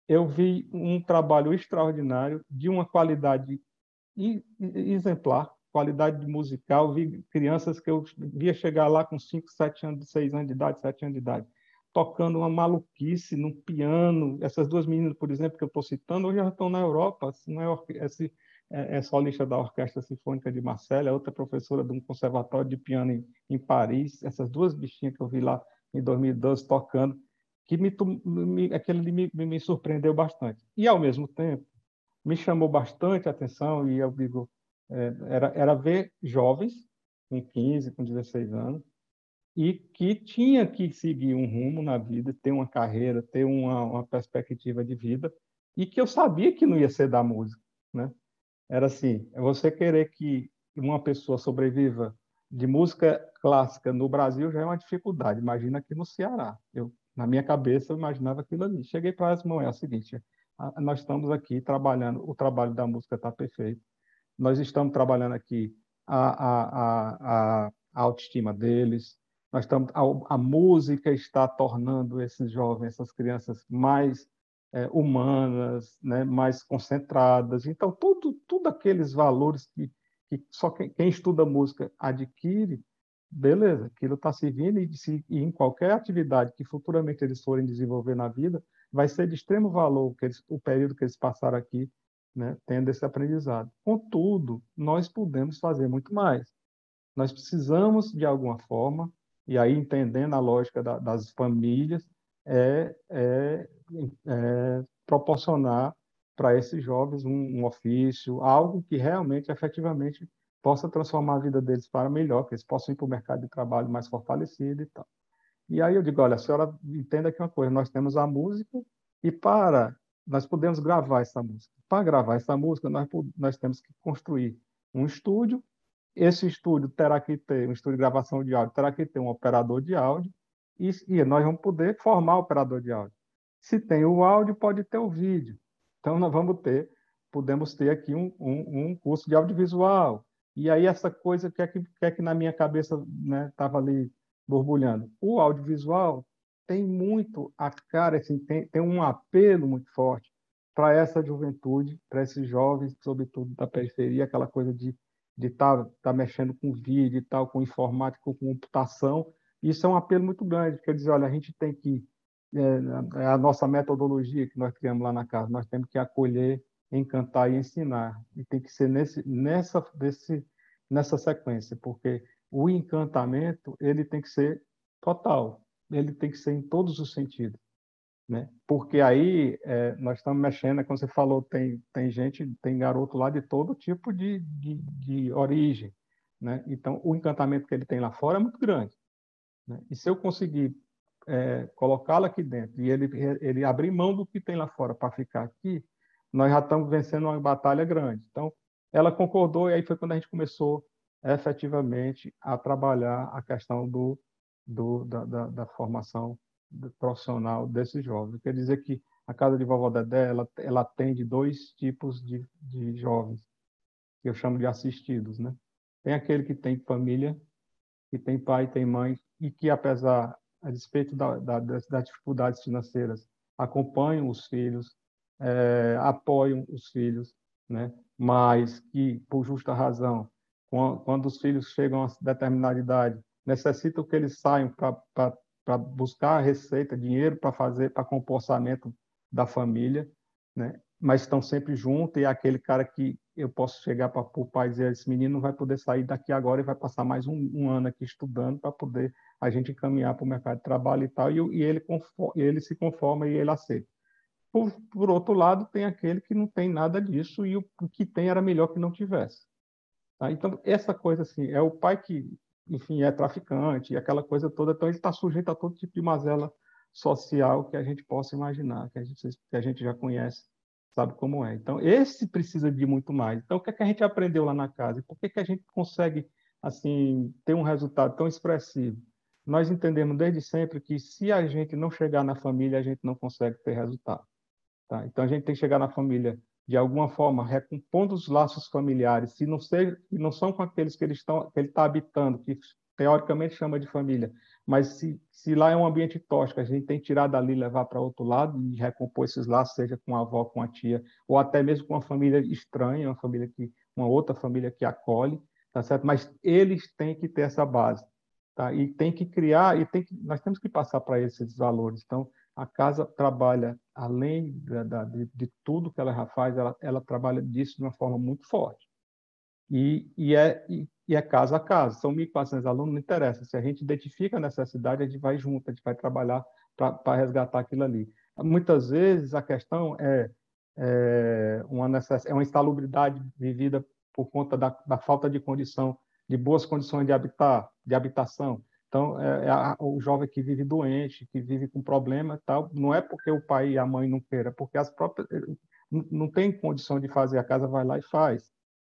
Eu vi um trabalho extraordinário de uma qualidade exemplar, qualidade musical. Vi crianças que eu via chegar lá com 5, 7 anos, 6 anos de idade, 7 anos de idade, tocando uma maluquice no piano. Essas duas meninas, por exemplo, que eu estou citando, hoje já estão na Europa. Não é esse, é, é solista da Orquestra Sinfônica de Marselha, outra professora de um conservatório de piano em, em, Paris. Essas duas bichinhas que eu vi lá em 2012 tocando, que me, me aquele me, me surpreendeu bastante. E, ao mesmo tempo, me chamou bastante a atenção, e eu digo, é, era, era ver jovens, com 15, com 16 anos, e que tinha que seguir um rumo na vida, ter uma carreira, ter uma, uma perspectiva de vida, e que eu sabia que não ia ser da música, né? Era assim: é você querer que uma pessoa sobreviva de música clássica no Brasil já é uma dificuldade. Imagina aqui no Ceará. Eu, na minha cabeça, eu imaginava aquilo ali. Cheguei para as mãos, é o seguinte: nós estamos aqui trabalhando, o trabalho da música está perfeito. Nós estamos trabalhando aqui a, a, a, a autoestima deles. Nós estamos, a, a música está tornando esses jovens, essas crianças mais é, humanas, né, mais concentradas. Então, tudo, tudo aqueles valores que, que só quem, quem, estuda música adquire, beleza, aquilo está servindo e, se, e em qualquer atividade que futuramente eles forem desenvolver na vida, vai ser de extremo valor que eles, o período que eles passaram aqui, né, tendo esse aprendizado. Contudo, nós podemos fazer muito mais. Nós precisamos, de alguma forma, e aí entendendo a lógica da, das famílias, é, é, é proporcionar para esses jovens um, um, ofício, algo que realmente, efetivamente, possa transformar a vida deles para melhor, que eles possam ir para o mercado de trabalho mais fortalecido e tal. E aí eu digo, olha, a senhora entenda aqui uma coisa, nós temos a música e para nós podemos gravar essa música. Para gravar essa música, nós, nós temos que construir um estúdio. Esse estúdio terá que ter, um estúdio de gravação de áudio, terá que ter um operador de áudio e, e nós vamos poder formar operador de áudio. Se tem o áudio, pode ter o vídeo. Então, nós vamos ter, podemos ter aqui um, um, um curso de audiovisual. E aí, essa coisa que é que, que, é que na minha cabeça estava né, ali borbulhando. O audiovisual tem muito a cara, assim, tem, tem um apelo muito forte para essa juventude, para esses jovens, sobretudo da periferia, aquela coisa de estar de tá, tá mexendo com vídeo e tal, com informática, com computação, isso é um apelo muito grande, quer dizer, olha, a gente tem que, é, é, a nossa metodologia que nós criamos lá na casa, nós temos que acolher, encantar e ensinar, e tem que ser nesse, nessa, desse, nessa sequência, porque o encantamento, ele tem que ser total, ele tem que ser em todos os sentidos. né? Porque aí é, nós estamos mexendo, como você falou, tem, tem gente, tem garoto lá de todo tipo de, de, de origem, né? Então, o encantamento que ele tem lá fora é muito grande. Né? E se eu conseguir é, colocá-lo aqui dentro e ele, ele abrir mão do que tem lá fora para ficar aqui, nós já estamos vencendo uma batalha grande. Então, ela concordou e aí foi quando a gente começou efetivamente a trabalhar a questão do, do da, da, da formação profissional desses jovens. Quer dizer que a casa de vovó Dedé ela, ela atende dois tipos de, de jovens, que eu chamo de assistidos. Né? Tem aquele que tem família, que tem pai, tem mãe, e que, apesar, a despeito da, da, das dificuldades financeiras, acompanham os filhos, é, apoiam os filhos, né? mas que, por justa razão, quando os filhos chegam a determinada idade, necessitam que eles saiam para buscar receita, dinheiro para fazer, para compor orçamento da família, né? Mas estão sempre juntos e é aquele cara que eu posso chegar para o pai e dizer: esse menino não vai poder sair daqui agora e vai passar mais um, um ano aqui estudando para poder a gente encaminhar para o mercado de trabalho e tal. E, e ele, conforma, ele se conforma e ele aceita. Por, por, outro lado, tem aquele que não tem nada disso e o, o que tem era melhor que não tivesse. Tá? Então, essa coisa assim, é o pai que enfim, é traficante, aquela coisa toda. Então, ele está sujeito a todo tipo de mazela social que a gente possa imaginar, que a gente, que a gente já conhece, sabe como é. Então, esse precisa de muito mais. Então, o que, é que a gente aprendeu lá na casa? Por que, que a gente consegue assim ter um resultado tão expressivo? Nós entendemos desde sempre que se a gente não chegar na família, a gente não consegue ter resultado. Tá? Então, a gente tem que chegar na família de alguma forma, recompondo os laços familiares, se não, seja, não são com aqueles que ele está habitando, que teoricamente chama de família, mas se, se lá é um ambiente tóxico, a gente tem que tirar dali levar para outro lado e recompor esses laços, seja com a avó, com a tia, ou até mesmo com uma família estranha, uma família que uma outra família que acolhe, tá certo? Mas eles têm que ter essa base, tá? E tem que criar e tem que, nós temos que passar para esses valores. Então, a casa trabalha, além de, de, tudo que ela já faz, ela, ela, trabalha disso de uma forma muito forte. E, e, é, e, e é casa a casa. São 1.400 alunos, não interessa. Se a gente identifica a necessidade, a gente vai junto, a gente vai trabalhar para resgatar aquilo ali. Muitas vezes a questão é, é, uma, necess... é uma insalubridade vivida por conta da, da falta de condição, de boas condições de habitar, de habitação. Então, é, é a, o jovem que vive doente, que vive com problema tal, não é porque o pai e a mãe não queiram, é porque as próprias não, não tem condição de fazer, a casa vai lá e faz.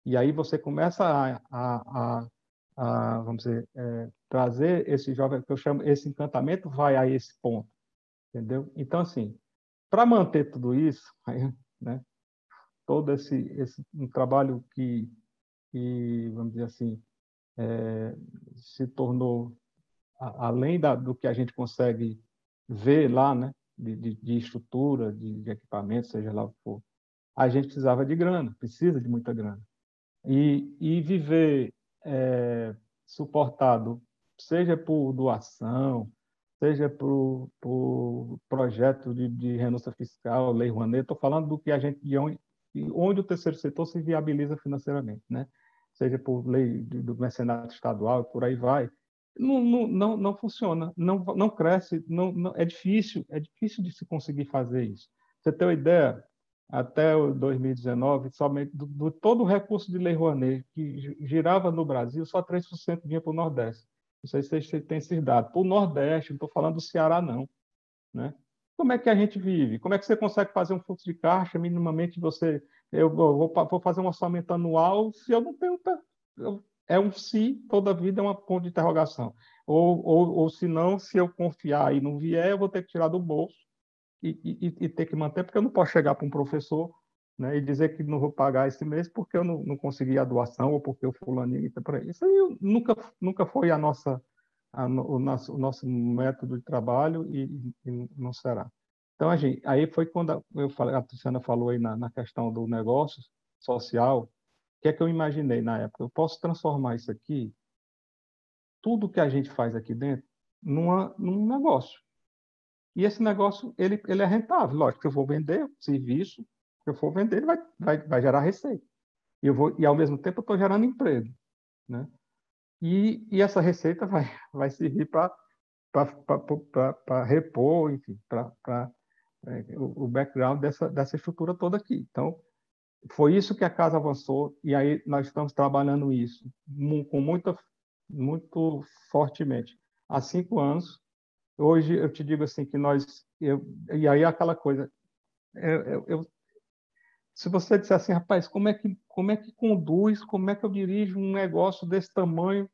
E aí você começa a, a, a, a vamos dizer, é, trazer esse jovem, que eu chamo, esse encantamento vai a esse ponto, entendeu? Então, assim, para manter tudo isso, *laughs* né, todo esse, esse um trabalho que, que, vamos dizer assim, é, se tornou além da, do que a gente consegue ver lá, né, de, de, de estrutura, de, de, equipamento, seja lá o que for, a gente precisava de grana, precisa de muita grana. E, e viver é, suportado, seja por doação, seja por, por projeto de, de renúncia fiscal, lei Rouanet, estou falando do que a gente, de onde, onde o terceiro setor se viabiliza financeiramente, né? seja por lei do mercenário estadual, por aí vai, não, não, não, não funciona, não, não cresce, não, não, é difícil, é difícil de se conseguir fazer isso. Você tem uma ideia, até 2019, somente do, do, todo o recurso de Lei Rouanet que girava no Brasil, só 3% vinha para o Nordeste. Não sei se vocês têm esses dados. Para o Nordeste, não estou falando do Ceará, não. Né? Como é que a gente vive? Como é que você consegue fazer um fluxo de caixa minimamente você... Eu vou, vou fazer um orçamento anual se eu não tenho... É um se, toda vida é uma ponto de interrogação. Ou, ou, ou se não, se eu confiar e não vier, eu vou ter que tirar do bolso e, e, e ter que manter, porque eu não posso chegar para um professor né, e dizer que não vou pagar esse mês porque eu não, não consegui a doação ou porque o fulaninho está por aí. Isso aí nunca, nunca foi a nossa, a, o, nosso, o nosso método de trabalho e, e não será. Então, a gente, aí foi quando eu falei, a Luciana falou aí na, na questão do negócio social, que é que eu imaginei na época? Eu posso transformar isso aqui, tudo que a gente faz aqui dentro, numa, num negócio. E esse negócio, ele, ele é rentável. Lógico que eu vou vender serviço, se eu for vender, ele vai, vai, vai gerar receita. Eu vou, e, ao mesmo tempo, eu estou gerando emprego. Né? E, e essa receita vai, vai servir para repor, enfim, para é, o, o background dessa, dessa estrutura toda aqui. Então, foi isso que a casa avançou e aí nós estamos trabalhando isso com muita, muito fortemente. Há cinco anos, hoje eu te digo assim que nós, eu, e aí aquela coisa, eu, eu, se você disser assim, rapaz, como é que como é que conduz, como é que eu dirijo um negócio desse tamanho,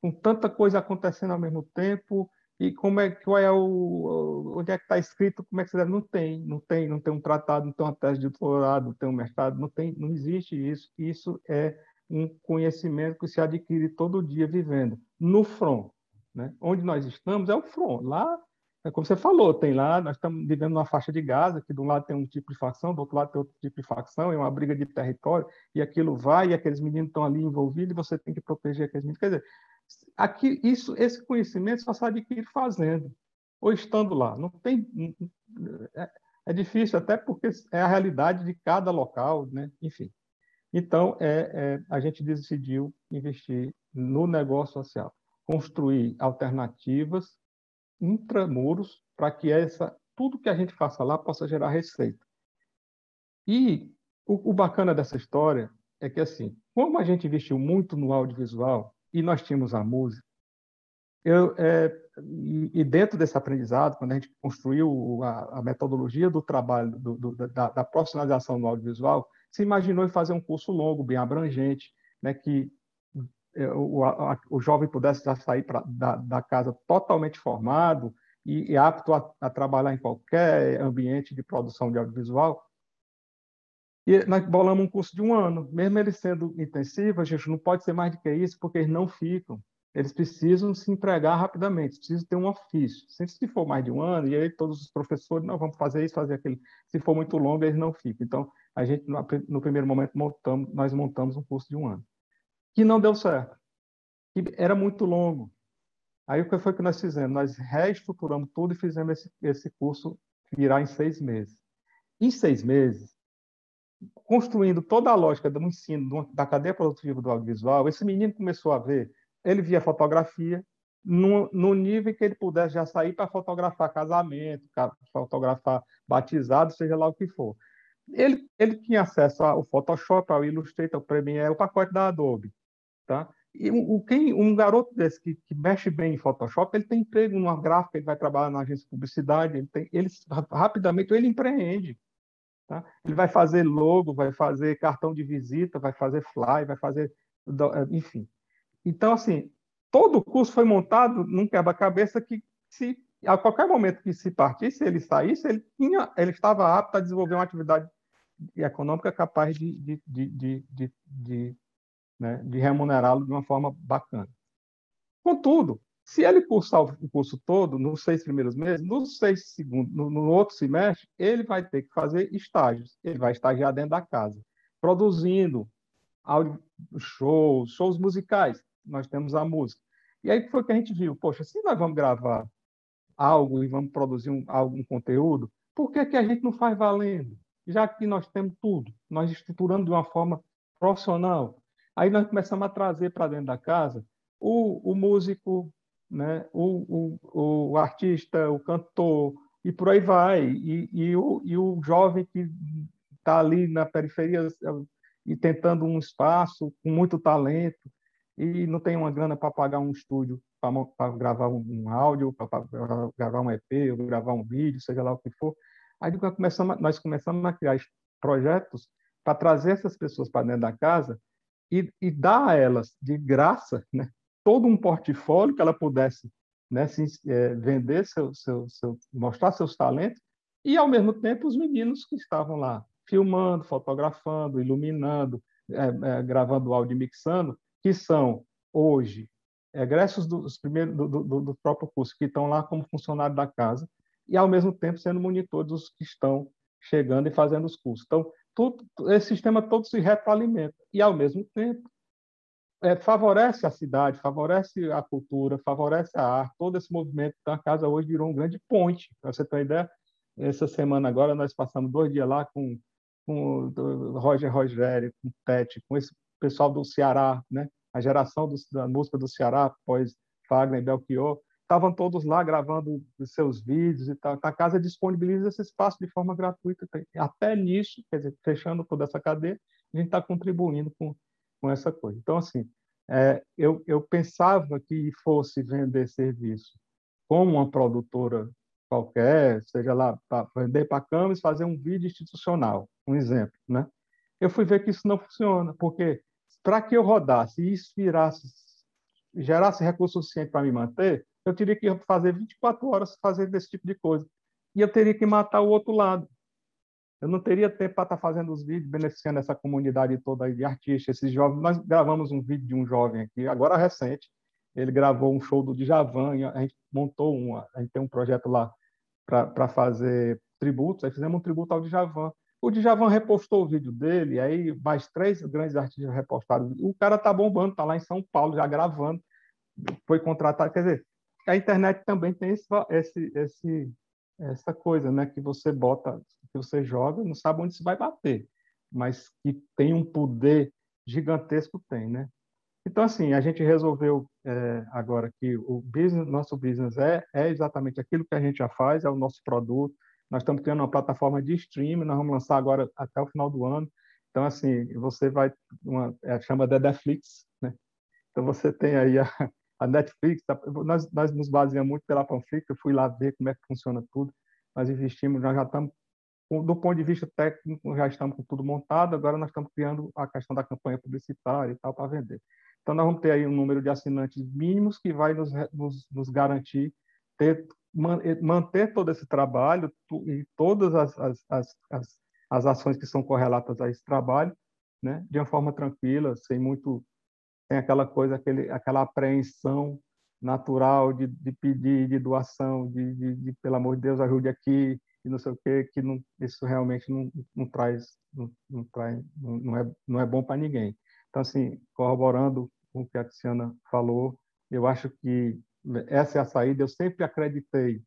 com tanta coisa acontecendo ao mesmo tempo, e como é qual é o onde é que está escrito, como é que você deve? Não tem, não tem, não tem um tratado, não tem uma tese de doutorado, não tem um mestrado, não tem, não existe isso. Isso é um conhecimento que se adquire todo dia vivendo no front, né? Onde nós estamos é o front. Lá é como você falou, tem lá, nós estamos vivendo numa faixa de Gaza, que de um lado tem um tipo de facção, do outro lado tem outro tipo de facção, é uma briga de território, e aquilo vai, e aqueles meninos estão ali envolvidos, e você tem que proteger aqueles meninos. Quer dizer, aqui, isso, esse conhecimento só se adquire fazendo, ou estando lá. Não tem. É, é difícil, até porque é a realidade de cada local, né? enfim. Então, é, é, a gente decidiu investir no negócio social, construir alternativas intramuros para que essa tudo que a gente faça lá possa gerar receita. E o, o, bacana dessa história é que, assim, como a gente investiu muito no audiovisual e nós tínhamos a música, eu, é, e, dentro desse aprendizado, quando a gente construiu a, a metodologia do trabalho, do, do, da, da, profissionalização no audiovisual, se imaginou em fazer um curso longo, bem abrangente, né, que o, a, o jovem pudesse já sair pra, da, da casa totalmente formado e, e apto a, a, trabalhar em qualquer ambiente de produção de audiovisual. E nós bolamos um curso de um ano, mesmo ele sendo intensivo, a gente não pode ser mais do que isso, porque eles não ficam. Eles precisam se empregar rapidamente, precisam ter um ofício. Se for mais de um ano, e aí todos os professores, não, vamos fazer isso, fazer aquilo. Se for muito longo, eles não ficam. Então, a gente, no primeiro momento, montamos, nós montamos um curso de um ano que não deu certo, que era muito longo. Aí o que foi que nós fizemos? Nós reestruturamos tudo e fizemos esse, esse curso virar em seis meses. Em seis meses, construindo toda a lógica do ensino da cadeia produtiva do audiovisual, esse menino começou a ver, ele via fotografia no, no nível que ele pudesse já sair para fotografar casamento, fotografar batizado, seja lá o que for. Ele, ele tinha acesso ao Photoshop, ao Illustrator, ao Premiere, o pacote da Adobe. Tá? E o, quem, um garoto desse que, que, mexe bem em Photoshop, ele tem emprego numa gráfica, ele vai trabalhar na agência de publicidade, ele, tem, ele rapidamente ele empreende. Tá? Ele vai fazer logo, vai fazer cartão de visita, vai fazer fly, vai fazer. Enfim. Então, assim, todo o curso foi montado num quebra-cabeça que, se a qualquer momento que se partisse, ele saísse, ele, tinha, ele estava apto a desenvolver uma atividade econômica capaz de, de, de, de né, de remunerá-lo de uma forma bacana. Contudo, se ele cursar o curso todo, nos seis primeiros meses, nos seis segundos, no, no, outro semestre, ele vai ter que fazer estágios. Ele vai estagiar dentro da casa, produzindo áudio, shows, shows musicais. Nós temos a música. E aí foi que a gente viu, poxa, se nós vamos gravar algo e vamos produzir um, algum conteúdo, por que, que a gente não faz valendo? Já que nós temos tudo, nós estruturando de uma forma profissional, Aí nós começamos a trazer para dentro da casa o, o músico, né? o, o, o, artista, o cantor, e por aí vai. E, e, o, e o jovem que está ali na periferia e tentando um espaço com muito talento e não tem uma grana para pagar um estúdio para gravar um, um áudio, para gravar um EP, ou gravar um vídeo, seja lá o que for. Aí nós começamos, nós começamos a criar projetos para trazer essas pessoas para dentro da casa e, e dar a elas de graça né, todo um portfólio que ela pudesse né, se, é, vender, seu, seu, seu, mostrar seus talentos, e, ao mesmo tempo, os meninos que estavam lá filmando, fotografando, iluminando, é, é, gravando áudio e mixando, que são, hoje, egressos dos primeiros, do, do, do próprio curso, que estão lá como funcionário da casa, e, ao mesmo tempo, sendo monitores dos que estão chegando e fazendo os cursos. Então, tudo, esse sistema todo se retroalimenta e, ao mesmo tempo, é, favorece a cidade, favorece a cultura, favorece a arte, todo esse movimento da casa hoje virou um grande ponte. Para você ter uma ideia, essa semana agora nós passamos dois dias lá com, com o Roger Rogério, com o Pet, com esse pessoal do Ceará, né? a geração do, da música do Ceará, após Fagner e Belchior, estavam todos lá gravando os seus vídeos e tal. A casa disponibiliza esse espaço de forma gratuita. Até nisso, quer dizer, fechando toda essa cadeia, a gente está contribuindo com, com essa coisa. Então, assim, é, eu, eu pensava que fosse vender serviço como uma produtora qualquer, seja lá para vender para câmeras, fazer um vídeo institucional, um exemplo, né? Eu fui ver que isso não funciona, porque para que eu rodasse e isso virasse, gerasse recurso suficiente para me manter, eu teria que fazer 24 horas fazendo esse tipo de coisa. E eu teria que matar o outro lado. Eu não teria tempo para estar tá fazendo os vídeos beneficiando essa comunidade toda de artistas, esses jovens. Nós gravamos um vídeo de um jovem aqui, agora recente. Ele gravou um show do Djavan, a gente montou um, a gente tem um projeto lá para fazer tributos, aí fizemos um tributo ao Djavan. O Djavan repostou o vídeo dele, aí mais três grandes artistas repostaram. O cara tá bombando, tá lá em São Paulo já gravando, foi contratado. Quer dizer, a internet também tem esse, esse, esse, essa coisa, né? Que você bota, que você joga, não sabe onde se vai bater, mas que tem um poder gigantesco, tem, né? Então, assim, a gente resolveu é, agora que o business, nosso business é, é exatamente aquilo que a gente já faz, é o nosso produto. Nós estamos criando uma plataforma de streaming, nós vamos lançar agora até o final do ano. Então, assim, você vai, uma, é, chama Netflix, né? Então, você tem aí a, a Netflix, tá, nós, nós nos baseamos muito pela Panflix, eu fui lá ver como é que funciona tudo, nós investimos, nós já estamos, do ponto de vista técnico, já estamos com tudo montado, agora nós estamos criando a questão da campanha publicitária e tal para vender. Então, nós vamos ter aí um número de assinantes mínimos que vai nos, nos, nos garantir ter, manter todo esse trabalho e todas as, as, as, as, ações que são correlatas a esse trabalho, né, de uma forma tranquila, sem muito tem aquela coisa, aquele, aquela apreensão natural de, de pedir, de doação, de, de, de, pelo amor de Deus, ajude aqui, e não sei o quê, que não, isso realmente não, não traz, não, não, traz não, é, não é bom para ninguém. Então, assim, corroborando com o que a Tiziana falou, eu acho que essa é a saída. Eu sempre acreditei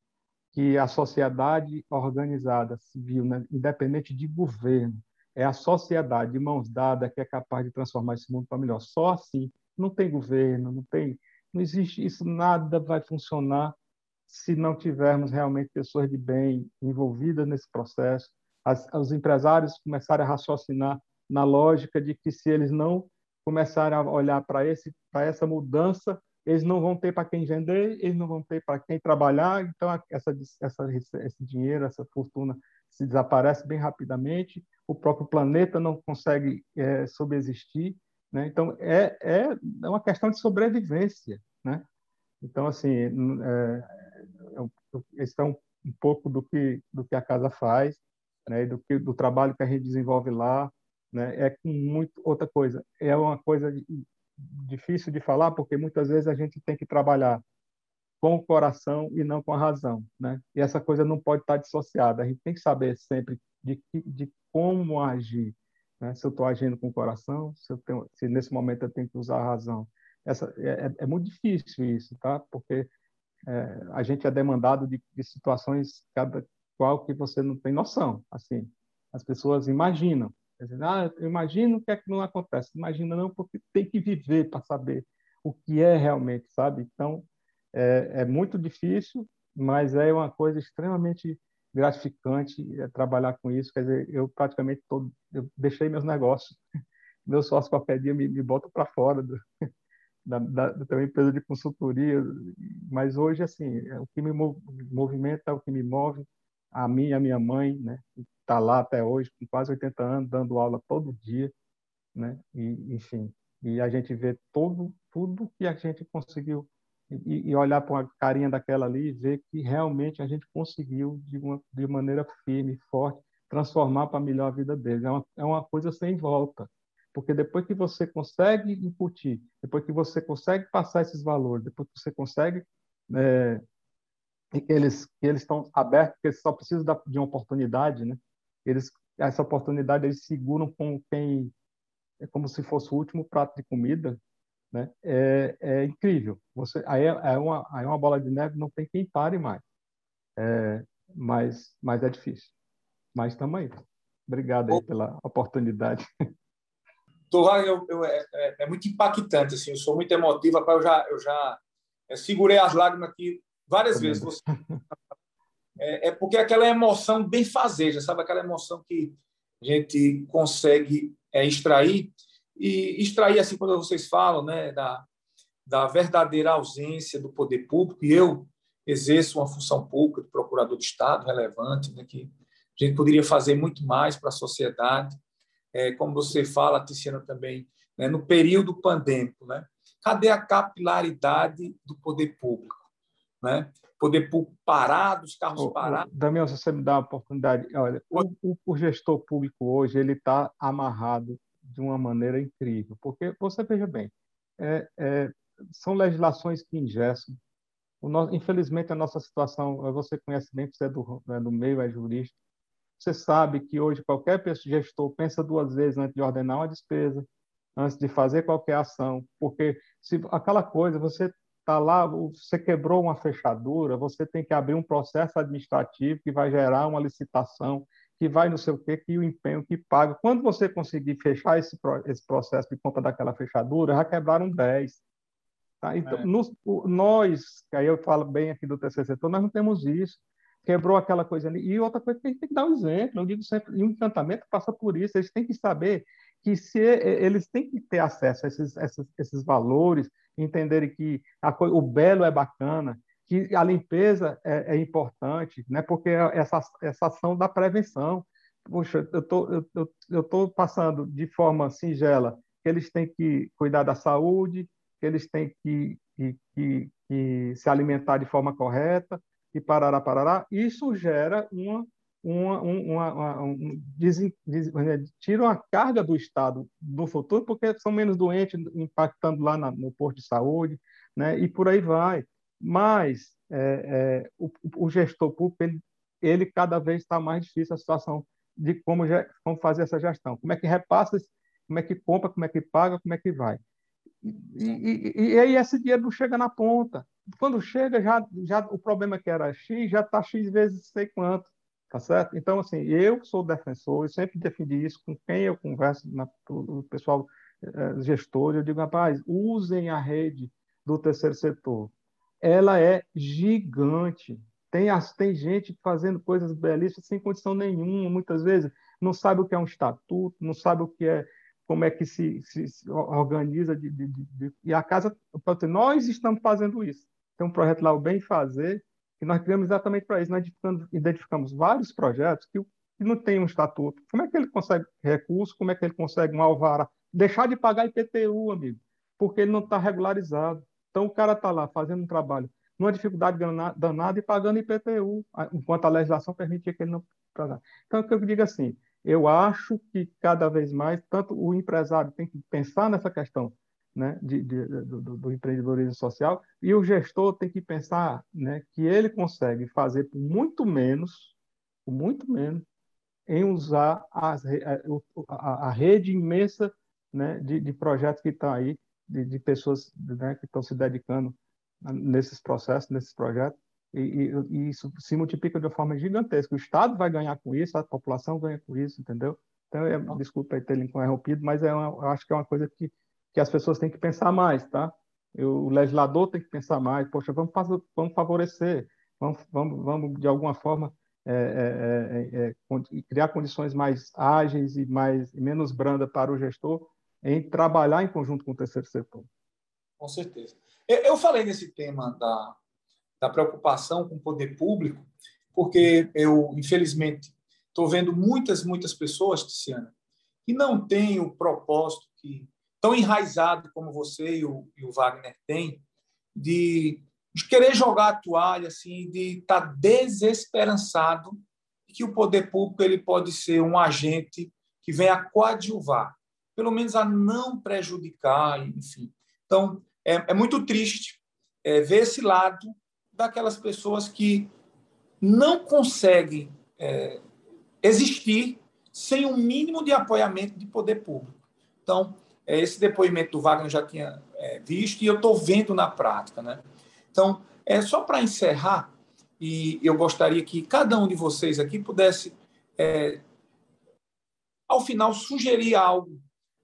que a sociedade organizada civil, né, independente de governo, é a sociedade de mãos dadas que é capaz de transformar esse mundo para melhor. Só assim. Não tem governo, não tem, não existe isso. Nada vai funcionar se não tivermos realmente pessoas de bem envolvidas nesse processo. As, os empresários começarem a raciocinar na lógica de que se eles não começarem a olhar para esse para essa mudança, eles não vão ter para quem vender, eles não vão ter para quem trabalhar. Então essa, essa esse dinheiro, essa fortuna se desaparece bem rapidamente o próprio planeta não consegue é. Né? Então, é, é, é uma questão de sobrevivência. Né? Então, assim, é, esse é um, um, pouco do que, do que a casa faz, né? do, que, do trabalho que a gente desenvolve lá. Né? É com muito outra coisa. É uma coisa difícil de falar, porque muitas vezes a gente tem que trabalhar com o coração e não com a razão, né? E essa coisa não pode estar dissociada. A gente tem que saber sempre de, de como agir. Né? Se eu estou agindo com o coração, se, eu tenho, se nesse momento eu tenho que usar a razão. Essa, é, é, é muito difícil isso, tá? Porque é, a gente é demandado de, de, situações cada qual que você não tem noção. Assim, as pessoas imaginam. Ah, eu imagino que é que não acontece. Imagina não, porque tem que viver para saber o que é realmente, sabe? Então, é, é muito difícil, mas é uma coisa extremamente gratificante é, trabalhar com isso. Quer dizer, eu praticamente todo, eu deixei meus negócios. *laughs* Meu sócio qualquer dia me, me bota para fora do, *laughs* da, da, da minha empresa de consultoria. Mas hoje, assim, é, o que me movimenta, é o que me move, a mim e a minha mãe, né? Está lá até hoje, com quase 80 anos, dando aula todo dia, né? E, enfim, e a gente vê todo, tudo que a gente conseguiu e, e olhar para uma carinha daquela ali e ver que realmente a gente conseguiu, de, uma, de maneira firme, forte, transformar para melhor a vida deles. É uma, é uma coisa sem volta. Porque depois que você consegue incutir, depois que você consegue passar esses valores, depois que você consegue é, que eles que eles estão abertos, que eles só precisam de uma oportunidade, né? Eles essa oportunidade eles seguram com quem é como se fosse o último prato de comida né? É, é incrível. Você, aí é, é, uma, aí é uma bola de neve, não tem quem pare mais. É, mas, mas é difícil. Mas estamos aí. Obrigado aí pela oportunidade. *laughs* Eu, eu, é, é, é, muito impactante, assim, eu sou muito emotivo, eu já, eu já segurei as lágrimas aqui várias vezes. Você... *laughs* É, é, porque aquela emoção bem fazeja, sabe? Aquela emoção que a gente consegue é, extrair. E extrair, assim, quando vocês falam né, da, da verdadeira ausência do poder público, e eu exerço uma função pública de procurador de Estado relevante, né, que a gente poderia fazer muito mais para a sociedade. É, como você fala, Tiziana, também, né, no período pandêmico, né? Cadê a capilaridade do poder público? Né? Poder público parado, os carros ô, parados. Ô, Damião, se você me dá uma oportunidade, olha, o, o gestor público hoje ele está amarrado de uma maneira incrível, porque você veja bem, é, é, são legislações que engessam. Nosso, infelizmente, a nossa situação, você conhece bem, você é do, é do meio, é jurista, você sabe que hoje qualquer gestor pensa duas vezes antes de ordenar uma despesa, antes de fazer qualquer ação, porque se aquela coisa, você está lá, você quebrou uma fechadura, você tem que abrir um processo administrativo que vai gerar uma licitação, que vai não sei o quê, que o empenho que paga. Quando você conseguir fechar esse, esse processo de compra daquela fechadura, já quebraram 10. Tá? Então, é. nos, nós, que aí eu falo bem aqui do terceiro setor, nós não temos isso. Quebrou aquela coisa ali. E outra coisa que a gente tem que dar um exemplo. Eu digo sempre, e o encantamento passa por isso. Eles têm que saber que se eles têm que ter acesso a esses, esses, esses valores, entenderem que a, o belo é bacana, que a limpeza é, é importante, né? porque essa, essa ação da prevenção. Puxa, eu tô, estou eu, tô passando de forma singela que eles têm que cuidar da saúde, que eles têm que, que, que, que se alimentar de forma correta, e parará, parará. Isso gera uma, uma, uma, uma um, né, tira uma carga do Estado no futuro, porque são menos doentes impactando lá na, no posto de saúde, né? e por aí vai. Mas é, é, o, o, gestor público, ele, ele cada vez está mais difícil a situação de como, como fazer essa gestão. Como é que repassa, como é que compra, como é que paga, como é que vai. E, e, e, aí esse dinheiro não chega na ponta. Quando chega, já, já o problema que era X já está X vezes sei quanto, tá certo? Então, assim, eu sou defensor, eu sempre defendi isso com quem eu converso, na, o pessoal eh, gestor, eu digo, rapaz, usem a rede do terceiro setor. Ela é gigante. Tem, as, tem gente fazendo coisas belíssimas sem condição nenhuma, muitas vezes. Não sabe o que é um estatuto, não sabe o que é como é que se, se, se organiza de, de, de, e a casa nós estamos fazendo isso. Tem um projeto lá o bem fazer que nós criamos exatamente para isso. Nós identificamos, identificamos vários projetos que, que, não tem um estatuto. Como é que ele consegue recurso? Como é que ele consegue um alvará? Deixar de pagar IPTU amigo porque ele não está regularizado então o cara está lá fazendo um trabalho numa dificuldade danada e pagando IPTU enquanto a legislação permitia que ele não pagasse então o que eu digo assim eu acho que cada vez mais, tanto o empresário tem que pensar nessa questão né, de, de, do, do, empreendedorismo social e o gestor tem que pensar né, que ele consegue fazer por muito menos, por muito menos, em usar as, a, a, rede imensa né, de, de projetos que estão aí, de, de pessoas né, que estão se dedicando nesses processos, nesses projetos, e, e, e, isso se multiplica de uma forma gigantesca. O Estado vai ganhar com isso, a população ganha com isso, entendeu? Então, é, desculpa aí ter interrompido, mas é uma, eu acho que é uma coisa que, que as pessoas têm que pensar mais, tá? Eu, o legislador tem que pensar mais. Poxa, vamos, vamos favorecer, vamos, vamos, vamos de alguma forma é, é, é, é criar condições mais ágeis e mais e menos brandas para o gestor em trabalhar em conjunto com o terceiro setor. Com certeza. Eu falei nesse tema da, da preocupação com o poder público, porque eu, infelizmente, estou vendo muitas, muitas pessoas, Tiziana, que não têm o propósito que tão enraizado como você e o, e o Wagner têm, de, de, querer jogar a toalha, assim, de estar tá desesperançado que o poder público ele pode ser um agente que venha coadjuvar, pelo menos a não prejudicar, enfim. Então, é, é muito triste é, ver esse lado daquelas pessoas que não conseguem é, existir sem um mínimo de apoiamento de poder público. Então, é, esse depoimento do Wagner eu já tinha é, visto e eu estou vendo na prática. Né? Então, é só para encerrar, e eu gostaria que cada um de vocês aqui pudesse, é, ao final, sugerir algo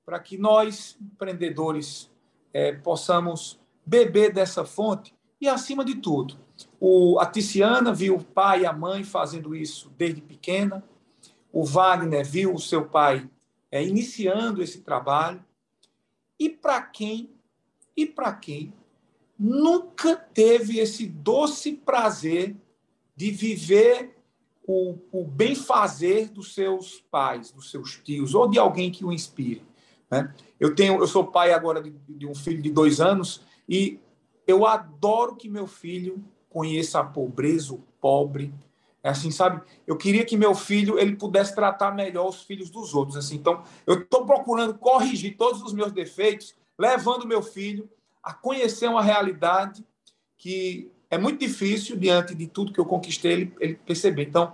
para que nós, empreendedores, é, possamos beber dessa fonte e, acima de tudo, O, a Tiziana viu o pai e a mãe fazendo isso desde pequena. O Wagner viu o seu pai é, iniciando esse trabalho. E para quem, e para quem nunca teve esse doce prazer de viver o, o bem-fazer dos seus pais, dos seus tios, ou de alguém que o inspire. Né? Eu tenho, eu sou pai agora de, de um filho de dois anos e eu adoro que meu filho conheça a pobreza, o pobre. É assim, sabe? Eu queria que meu filho ele pudesse tratar melhor os filhos dos outros. Assim, então, eu estou procurando corrigir todos os meus defeitos, levando meu filho a conhecer uma realidade que é muito difícil diante de tudo que eu conquistei ele, ele perceber. Então,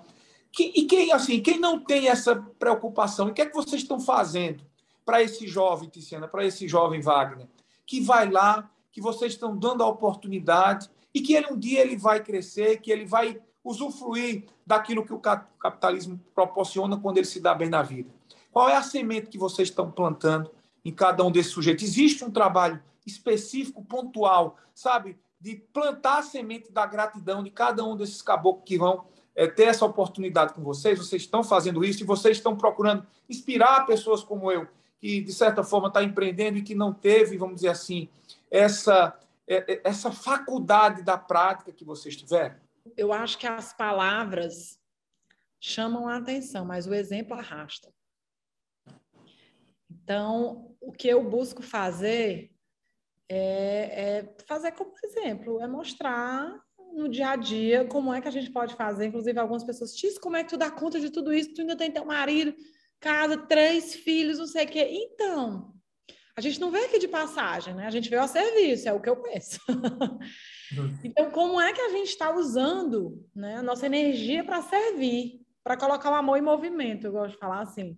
que, e quem assim, quem não tem essa preocupação, o que é que vocês estão fazendo para esse jovem Tiziana, para esse jovem Wagner, que vai lá, que vocês estão dando a oportunidade e que ele um dia ele vai crescer, que ele vai usufruir daquilo que o capitalismo proporciona quando ele se dá bem na vida. Qual é a semente que vocês estão plantando em cada um desses sujeitos? Existe um trabalho específico, pontual, sabe? De plantar a semente da gratidão de cada um desses caboclos que vão é, ter essa oportunidade com vocês. Vocês estão fazendo isso e vocês estão procurando inspirar pessoas como eu, que de certa forma está empreendendo e que não teve, vamos dizer assim, essa, é, é, essa faculdade da prática que vocês tiveram? Eu acho que as palavras chamam a atenção, mas o exemplo arrasta. Então, o que eu busco fazer é, é, fazer como exemplo, é mostrar no dia a dia como é que a gente pode fazer. Inclusive, algumas pessoas, Tis, como é que tu dá conta de tudo isso? Tu ainda tem teu marido, casa, três filhos, não sei o quê. Então, a gente não vê aqui de passagem, né? A gente vê o serviço, é o que eu penso. Uhum. então, como é que a gente está usando né, a nossa energia para servir, para colocar o amor em movimento? Eu gosto de falar assim.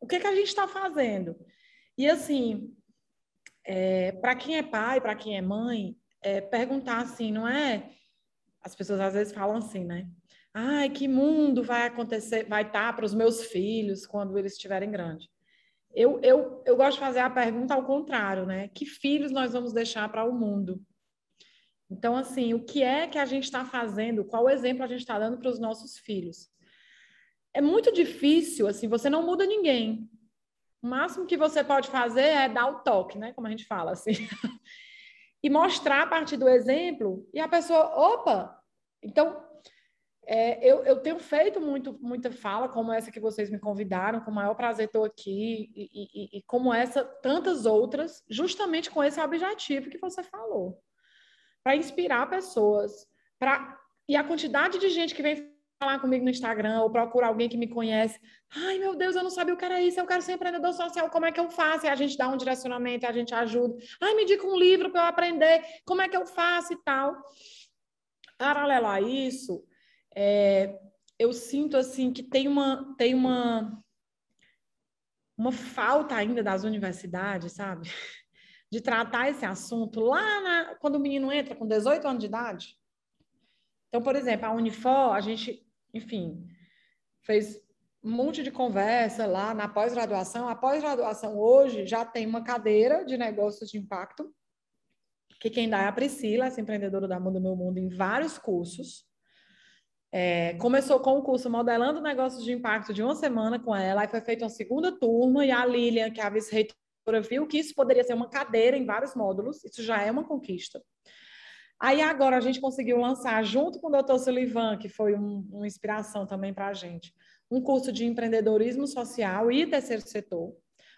O que, que a gente está fazendo? E assim, é, para quem é pai, para quem é mãe, é, perguntar assim, não é? As pessoas às vezes falam assim, né? Ai, que mundo vai acontecer, vai estar tá para os meus filhos quando eles estiverem grandes? Eu, eu, eu gosto de fazer a pergunta ao contrário, né? Que filhos nós vamos deixar para o mundo? Então, assim, o que é que a gente está fazendo? Qual exemplo a gente está dando para os nossos filhos? É muito difícil, assim, você não muda ninguém. O máximo que você pode fazer é dar o toque, né? Como a gente fala, assim. *laughs* e mostrar a partir do exemplo, e a pessoa, opa! Então, é, eu, eu, tenho feito muito, muita fala, como essa que vocês me convidaram, com o maior prazer estou aqui, e, e, e, como essa, tantas outras, justamente com esse objetivo que você falou, para inspirar pessoas, para e a quantidade de gente que vem falar comigo no Instagram ou procura alguém que me conhece, ai meu Deus, eu não sabia o que era isso, eu quero ser empreendedor social, como é que eu faço? E a gente dá um direcionamento, a gente ajuda, ai me diga um livro para eu aprender, como é que eu faço e tal. Paralelo a isso, é, eu sinto assim que tem uma tem uma uma falta ainda das universidades, sabe? De tratar esse assunto lá na, quando o menino entra com 18 anos de idade. Então, por exemplo, a Unifor, a gente, enfim, fez um monte de conversa lá na pós-graduação. A pós-graduação hoje já tem uma cadeira de negócios de impacto, que quem dá é a Priscila, essa empreendedora da Mundo Meu Mundo, em vários cursos. É, começou com o curso Modelando Negócios de Impacto de uma semana com ela, aí foi feita uma segunda turma, e a Lilian, que é a vice-reitora, viu que isso poderia ser uma cadeira em vários módulos, isso já é uma conquista. Aí agora a gente conseguiu lançar, junto com o doutor Sullivan, que foi um, uma inspiração também para a gente, um curso de empreendedorismo social e terceiro setor,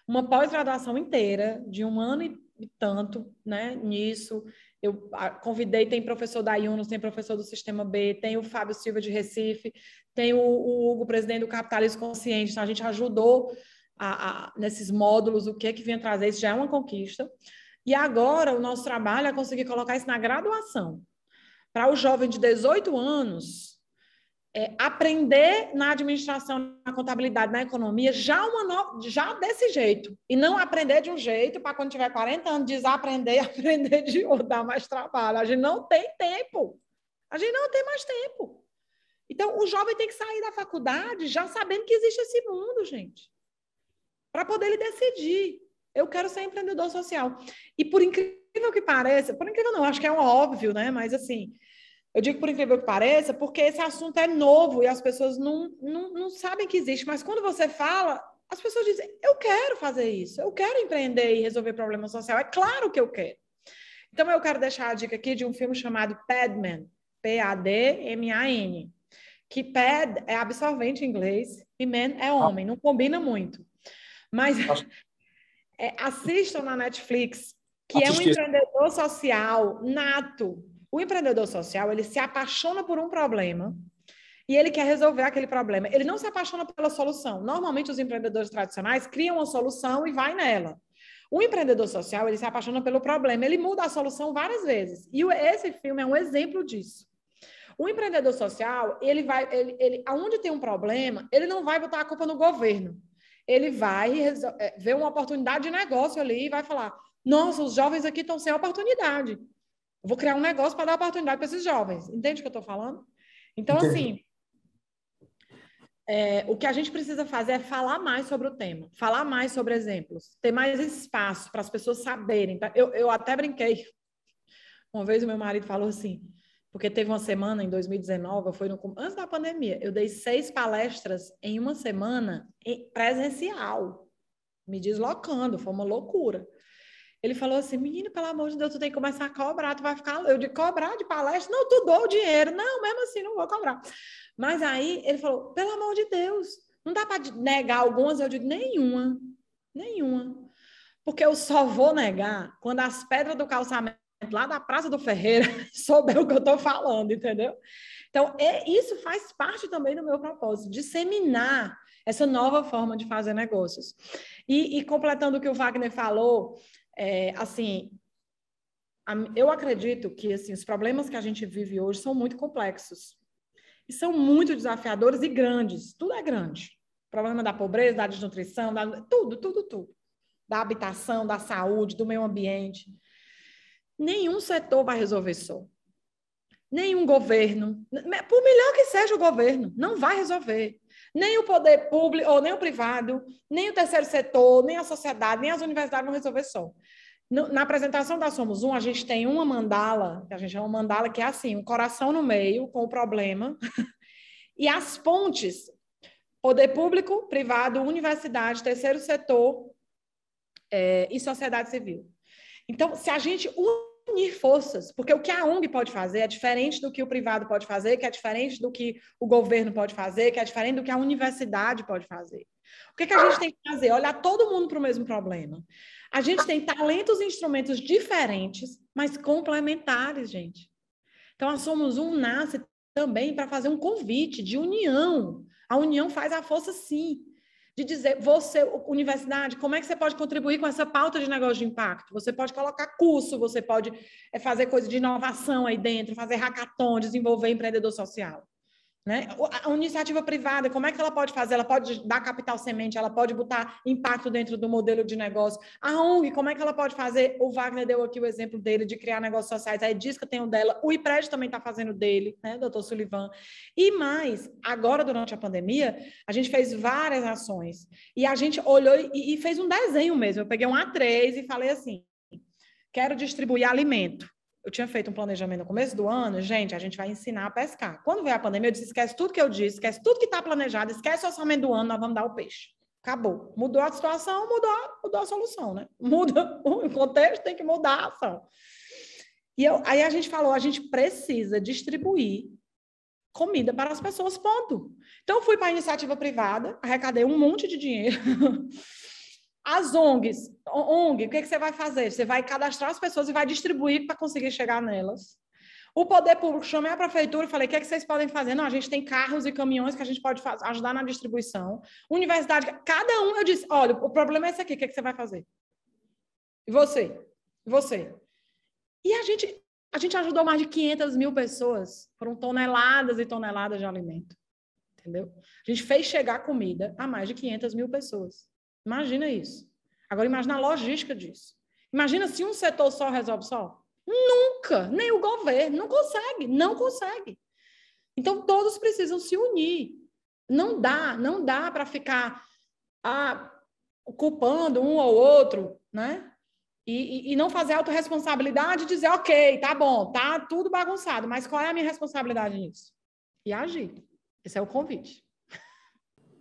uma pós-graduação inteira, de um ano e tanto né, nisso, eu convidei, tem professor da Yunus, tem professor do Sistema B, tem o Fábio Silva de Recife, tem o, o Hugo, presidente do Capitalismo Consciente. Então, a gente ajudou a, a, nesses módulos o que é que vinha trazer, isso já é uma conquista. E agora o nosso trabalho é conseguir colocar isso na graduação. Para o jovem de 18 anos, é, aprender na administração, na contabilidade, na economia, já, uma no... já desse jeito. E não aprender de um jeito para quando tiver 40 anos desaprender e *laughs* aprender de outro, dar mais trabalho. A gente não tem tempo. A gente não tem mais tempo. Então, o jovem tem que sair da faculdade já sabendo que existe esse mundo, gente. Para poder ele decidir. Eu quero ser empreendedor social. E por incrível que pareça, por incrível não, acho que é um óbvio, né? Mas assim, Eu digo por incrível que pareça, porque esse assunto é novo e as pessoas não, não, não sabem que existe. Mas quando você fala, as pessoas dizem: eu quero fazer isso, eu quero empreender e resolver problema social. É claro que eu quero. Então, eu quero deixar a dica aqui de um filme chamado Padman, P-A-D-M-A-N, que pad é absorvente em inglês e man é homem, não combina muito. Mas *laughs* é, assistam na Netflix, que Assistir. é um empreendedor social nato. O empreendedor social, ele se apaixona por um problema e ele quer resolver aquele problema. Ele não se apaixona pela solução. Normalmente, os empreendedores tradicionais criam uma solução e vai nela. O empreendedor social, ele se apaixona pelo problema, ele muda a solução várias vezes. E esse filme é um exemplo disso. O empreendedor social, ele vai, ele, ele, aonde tem um problema, ele não vai botar a culpa no governo. Ele vai é, ver uma oportunidade de negócio ali e vai falar: nossa, os jovens aqui estão sem oportunidade. Eu vou criar um negócio para dar oportunidade para esses jovens. Entende o que eu estou falando? Então, Entendi. assim, é, o que a gente precisa fazer é falar mais sobre o tema, falar mais sobre exemplos, ter mais espaço para as pessoas saberem. Eu, eu até brinquei. Uma vez o meu marido falou assim, porque teve uma semana em 2019, foi no, antes da pandemia, eu dei seis palestras em uma semana em presencial, me deslocando, foi uma loucura. Ele falou assim, menino, pelo amor de Deus, tu tem que começar a cobrar, tu vai ficar... Eu de cobrar de palestra? Não, tu dou o dinheiro. Não, mesmo assim, não vou cobrar. Mas aí ele falou, pelo amor de Deus, não dá para negar algumas? Eu digo, nenhuma, nenhuma. Porque eu só vou negar quando as pedras do calçamento lá da Praça do Ferreira *laughs* souber o que eu estou falando, entendeu? Então, é, isso faz parte também do meu propósito, disseminar essa nova forma de fazer negócios. E, e completando o que o Wagner falou, é, assim, eu acredito que assim, os problemas que a gente vive hoje são muito complexos e são muito desafiadores e grandes. Tudo é grande. O problema da pobreza, da desnutrição, da, tudo, tudo, tudo. Da habitação, da saúde, do meio ambiente. Nenhum setor vai resolver só. Nenhum governo, por melhor que seja o governo, não vai resolver. Nem o poder público, ou nem o privado, nem o terceiro setor, nem a sociedade, nem as universidades vão resolver só. Na apresentação da Somos Um, a gente tem uma mandala, que a gente chama mandala, que é assim, um coração no meio, com o problema, *laughs* e as pontes, poder público, privado, universidade, terceiro setor é, e sociedade civil. Então, se a gente unir forças, porque o que a ONG pode fazer é diferente do que o privado pode fazer, que é diferente do que o governo pode fazer, que é diferente do que a universidade pode fazer. O que, que a gente tem que fazer? Olhar todo mundo para o mesmo problema. A gente tem talentos e instrumentos diferentes, mas complementares, gente. Então, a Somos Um nasce também para fazer um convite de união. A união faz a força, sim de dizer, você, universidade, como é que você pode contribuir com essa pauta de negócio de impacto? Você pode colocar curso, você pode é, fazer coisa de inovação aí dentro, fazer hackathon, desenvolver empreendedor social. Né? A iniciativa privada, como é que ela pode fazer? Ela pode dar capital semente, ela pode botar impacto dentro do modelo de negócio. A ONG, como é que ela pode fazer? O Wagner deu aqui o exemplo dele de criar negócios sociais, a Edisca tem o dela, o IPRED também está fazendo dele, né, doutor Sullivan. E mais, agora durante a pandemia, a gente fez várias ações e a gente olhou e, e fez um desenho mesmo. Eu peguei um A3 e falei assim: quero distribuir alimento eu tinha feito um planejamento no começo do ano, gente, a gente vai ensinar a pescar. Quando veio a pandemia, eu disse: esquece tudo que eu disse, esquece tudo que está planejado, esquece o orçamento do ano, nós vamos dar o peixe. Acabou. Mudou a situação, mudou, mudou a solução, né? *laughs* Muda o contexto, tem que mudar a ação. E eu, aí a gente falou: a gente precisa distribuir comida para as pessoas, ponto. Então, fui para a iniciativa privada, arrecadei um monte de dinheiro. *laughs* As ONGs, ONG, o que, que você vai fazer? Você vai cadastrar as pessoas e vai distribuir para conseguir chegar nelas. O poder público, chamei a prefeitura e falei: o que, é que vocês podem fazer? Não, a gente tem carros e caminhões que a gente pode fazer, ajudar na distribuição. Universidade, cada um, eu disse: olha, o problema é esse aqui, o que, é que você vai fazer? E você? E você? E a gente, a gente ajudou mais de 500 mil pessoas, foram toneladas e toneladas de alimento. Entendeu? A gente fez chegar comida a mais de 500 mil pessoas. Imagina isso. Agora, imagina a logística disso. Imagina se um setor só resolve só. Nunca, nem o governo, não consegue, não consegue. Então, todos precisam se unir. Não dá, não dá para ficar ah, culpando um ou outro, né? E, e, e não fazer autorresponsabilidade e dizer, ok, tá bom, tá tudo bagunçado, mas qual é a minha responsabilidade nisso? E agir. Esse é o convite.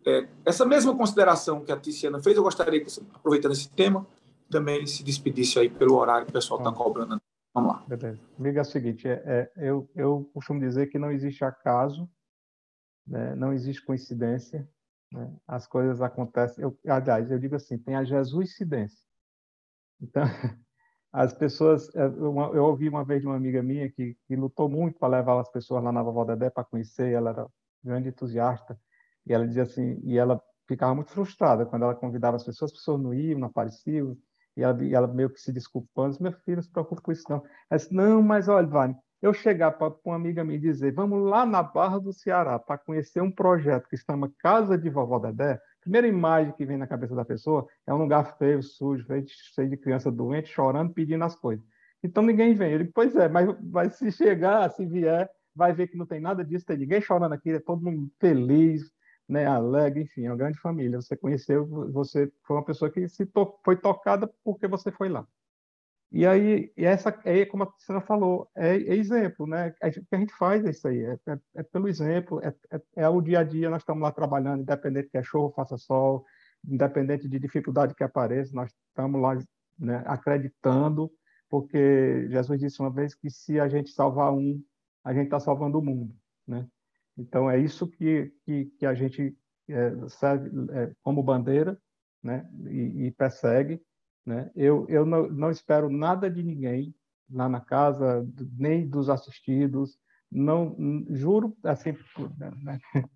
É, essa mesma consideração que a Tiziana fez, eu gostaria que, aproveitando esse tema, também se despedisse aí pelo horário que o pessoal está cobrando. Vamos lá. Beleza. Amiga, é o seguinte, é, é, eu, eu costumo dizer que não existe acaso, né? não existe coincidência, né? as coisas acontecem. Eu, aliás, eu digo assim, tem a Jesuscidência. Então, *laughs* as pessoas. É, eu, eu, ouvi uma vez de uma amiga minha que, que lutou muito para levar as pessoas lá na Vovó Dedé para conhecer, ela era grande entusiasta, e ela dizia assim, e ela ficava muito frustrada quando ela convidava as pessoas, as pessoas não iam, não apareciam, e ela, e ela meio que se desculpando, meu filho, não se preocupe com isso não. Ela disse, não, mas olha, Vânia, eu chegar para uma amiga minha e dizer, vamos lá na Barra do Ceará para conhecer um projeto que se chama Casa de Vovó Dedé, a primeira imagem que vem na cabeça da pessoa é um lugar feio, sujo, cheio de criança doente, chorando, pedindo as coisas. Então ninguém vem. Ele, pois é, mas, mas se chegar, se vier, vai ver que não tem nada disso, tem ninguém chorando aqui, é todo mundo feliz, né, alegre, enfim, é uma grande família. Você conheceu, você foi uma pessoa que se to foi tocada porque você foi lá. E aí, e essa, é, como a senhora falou, é, é exemplo, né? O que a gente faz é isso aí, é, é, é pelo exemplo, é, é, é, o dia a dia, nós estamos lá trabalhando, independente que é show, faça sol, independente de dificuldade que apareça, nós estamos lá né, acreditando, porque Jesus disse uma vez que se a gente salvar um, a gente está salvando o mundo, né? Então, é isso que, que, que a gente é, serve é, como bandeira né? e, e persegue. Né? Eu, eu não, não espero nada de ninguém lá na casa, nem dos assistidos. Não juro, assim, né? *laughs*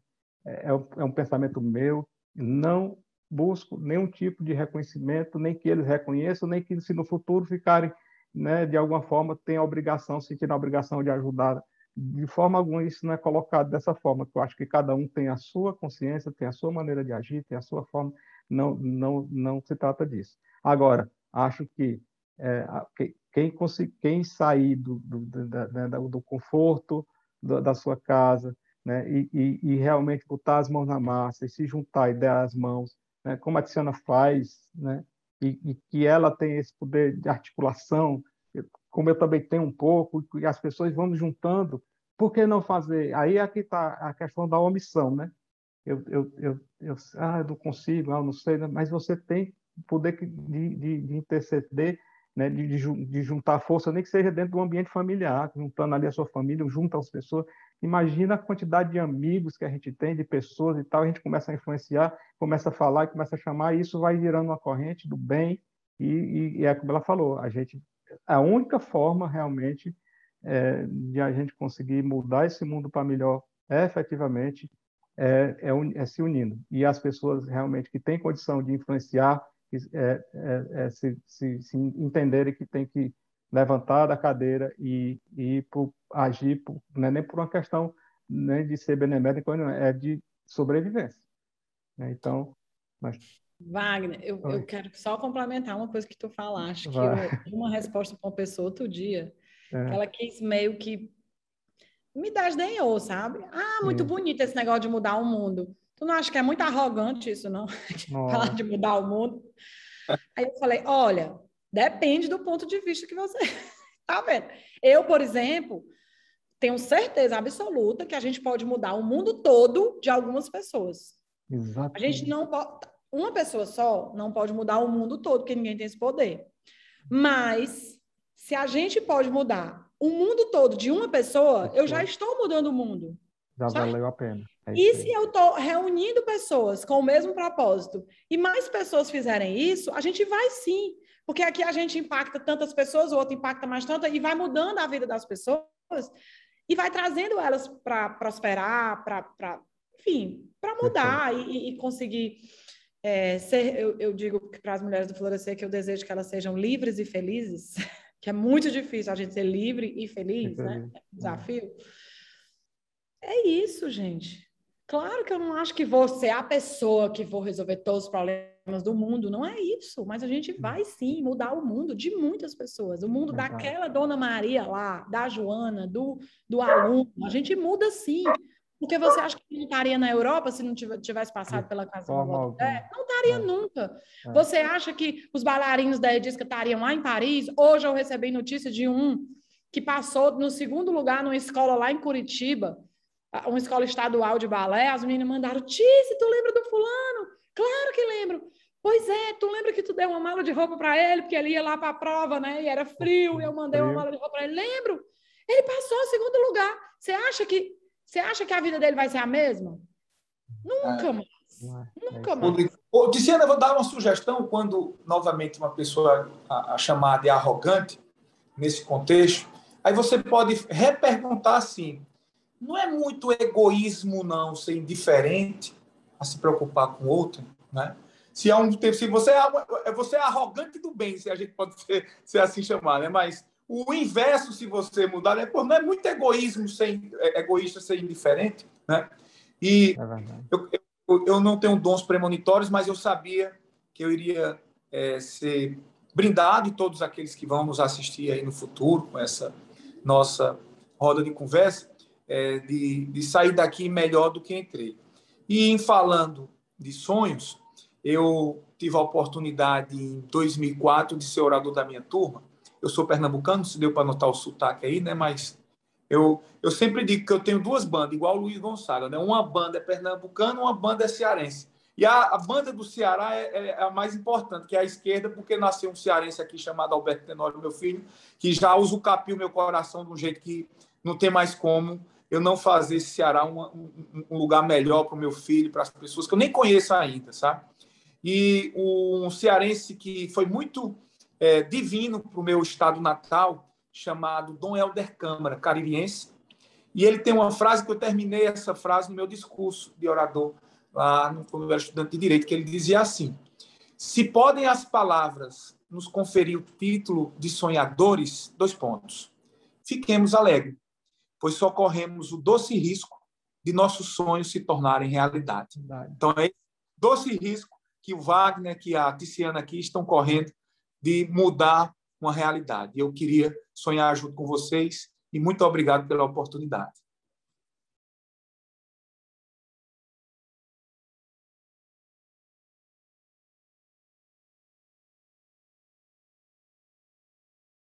é, é um pensamento meu. Não busco nenhum tipo de reconhecimento, nem que eles reconheçam, nem que se no futuro ficarem, né, de alguma forma, tenham a obrigação, sentindo a obrigação de ajudar de forma alguma isso não é colocado dessa forma, que eu acho que cada um tem a sua consciência, tem a sua maneira de agir, tem a sua forma, não, não, não se trata disso. Agora, acho que é, quem, quem sair do, do, do, do conforto da sua casa né, e, e, e, realmente botar as mãos na massa e se juntar e dar as mãos, né, como a Tiziana faz, né, e, e que ela tem esse poder de articulação, como eu também tenho um pouco, e as pessoas vão juntando, por que não fazer? Aí é que está a questão da omissão, né? Eu, eu, eu, eu, ah, eu não consigo, ah, eu não sei, né? mas você tem poder de, de, de interceder, né? De, de, de, juntar força, nem que seja dentro do ambiente familiar, juntando ali a sua família, junta as pessoas. Imagina a quantidade de amigos que a gente tem, de pessoas e tal, a gente começa a influenciar, começa a falar, começa a chamar, e isso vai virando uma corrente do bem, e, e, e é como ela falou, a gente a única forma realmente é, de a gente conseguir mudar esse mundo para melhor é, efetivamente é, é, é, se unindo. E as pessoas realmente que têm condição de influenciar, é, é, se, se, se, entenderem que tem que levantar da cadeira e, e por, agir, por, não é nem por uma questão nem né, de ser benemérito, é de sobrevivência. Né? Então, nós Wagner, eu, eu, quero só complementar uma coisa que tu falaste, que eu uma resposta para uma pessoa outro dia, é. que ela quis meio que me desdenhou, sabe? Ah, muito Sim. bonito esse negócio de mudar o mundo. Tu não acha que é muito arrogante isso, não? *laughs* Falar de mudar o mundo. Aí eu falei, olha, depende do ponto de vista que você *laughs* tá vendo. Eu, por exemplo, tenho certeza absoluta que a gente pode mudar o mundo todo de algumas pessoas. Exatamente. A gente não pode uma pessoa só não pode mudar o mundo todo, porque ninguém tem esse poder. Mas, se a gente pode mudar o mundo todo de uma pessoa, eu já estou mudando o mundo. Já certo? valeu a pena. É e se eu estou reunindo pessoas com o mesmo propósito e mais pessoas fizerem isso, a gente vai sim. Porque aqui a gente impacta tantas pessoas, o outro impacta mais tantas, e vai mudando a vida das pessoas e vai trazendo elas para prosperar, para, enfim, para mudar e, e conseguir é, ser, eu, eu digo para as mulheres do Florescer que eu desejo que elas sejam livres e felizes, *laughs* que é muito difícil a gente ser livre e feliz, né? É um desafio. É isso, gente. Claro que eu não acho que vou ser a pessoa que vou resolver todos os problemas do mundo, não é isso, mas a gente vai sim mudar o mundo de muitas pessoas, o mundo daquela Dona Maria lá, da Joana, do, do aluno, a gente muda sim, Porque você acha que não estaria na Europa se não tivesse passado pela casa do Não estaria é. nunca. É. Você acha que os bailarinos da Edisca estariam lá em Paris? Hoje eu recebi notícia de um que passou no segundo lugar numa escola lá em Curitiba, uma escola estadual de balé. As meninas mandaram, Tice, tu lembra do fulano? Claro que lembro. Pois é, tu lembra que tu deu uma mala de roupa para ele, porque ele ia lá para a prova, né? E era frio, e eu mandei uma mala de roupa para ele. Lembro. Ele passou em segundo lugar. Você acha que você acha que a vida dele vai ser a mesma? Nunca é. mais. É. Nunca mais. Ô, Tiziana, eu vou dar uma sugestão quando, novamente, uma pessoa a, a chamada de arrogante, nesse contexto, aí você pode reperguntar assim, não é muito egoísmo, não, ser indiferente a se preocupar com o outro, né? Se, é um, se você, é, você é arrogante do bem, se a gente pode ser, ser assim chamar, né? Mas o inverso, se você mudar, né? Pô, não é muito egoísmo ser é, egoísta ser indiferente, né? E é eu, eu, eu, não tenho dons premonitórios, mas eu sabia que eu iria é, ser brindado e todos aqueles que vão nos assistir aí no futuro com essa nossa roda de conversa, é, de, de sair daqui melhor do que entrei. E em falando de sonhos, eu tive a oportunidade em 2004 de ser orador da minha turma eu sou pernambucano, se deu para notar o sotaque aí, né? Mas eu, eu sempre digo que eu tenho duas bandas, igual o Luiz Gonçalves, né? Uma banda é pernambucana, uma banda é cearense. E a, a banda do Ceará é, é, é, a mais importante, que é a esquerda, porque nasceu um cearense aqui chamado Alberto Tenório, meu filho, que já usa o capim o meu coração de um jeito que não tem mais como eu não fazer esse Ceará um, um, um lugar melhor para o meu filho, para as pessoas que eu nem conheço ainda, sabe? E um cearense que foi muito é, divino para o meu estado natal, chamado Dom Helder Câmara, caribense. E ele tem uma frase que eu terminei essa frase no meu discurso de orador, lá quando eu era estudante de direito, que ele dizia assim: Se podem as palavras nos conferir o título de sonhadores, dois pontos. Fiquemos alegres, pois socorremos o doce risco de nossos sonhos se tornarem realidade. Então, é esse doce risco que o Wagner, que a Tiziana aqui estão correndo de mudar uma realidade. Eu queria sonhar junto com vocês e muito obrigado pela oportunidade.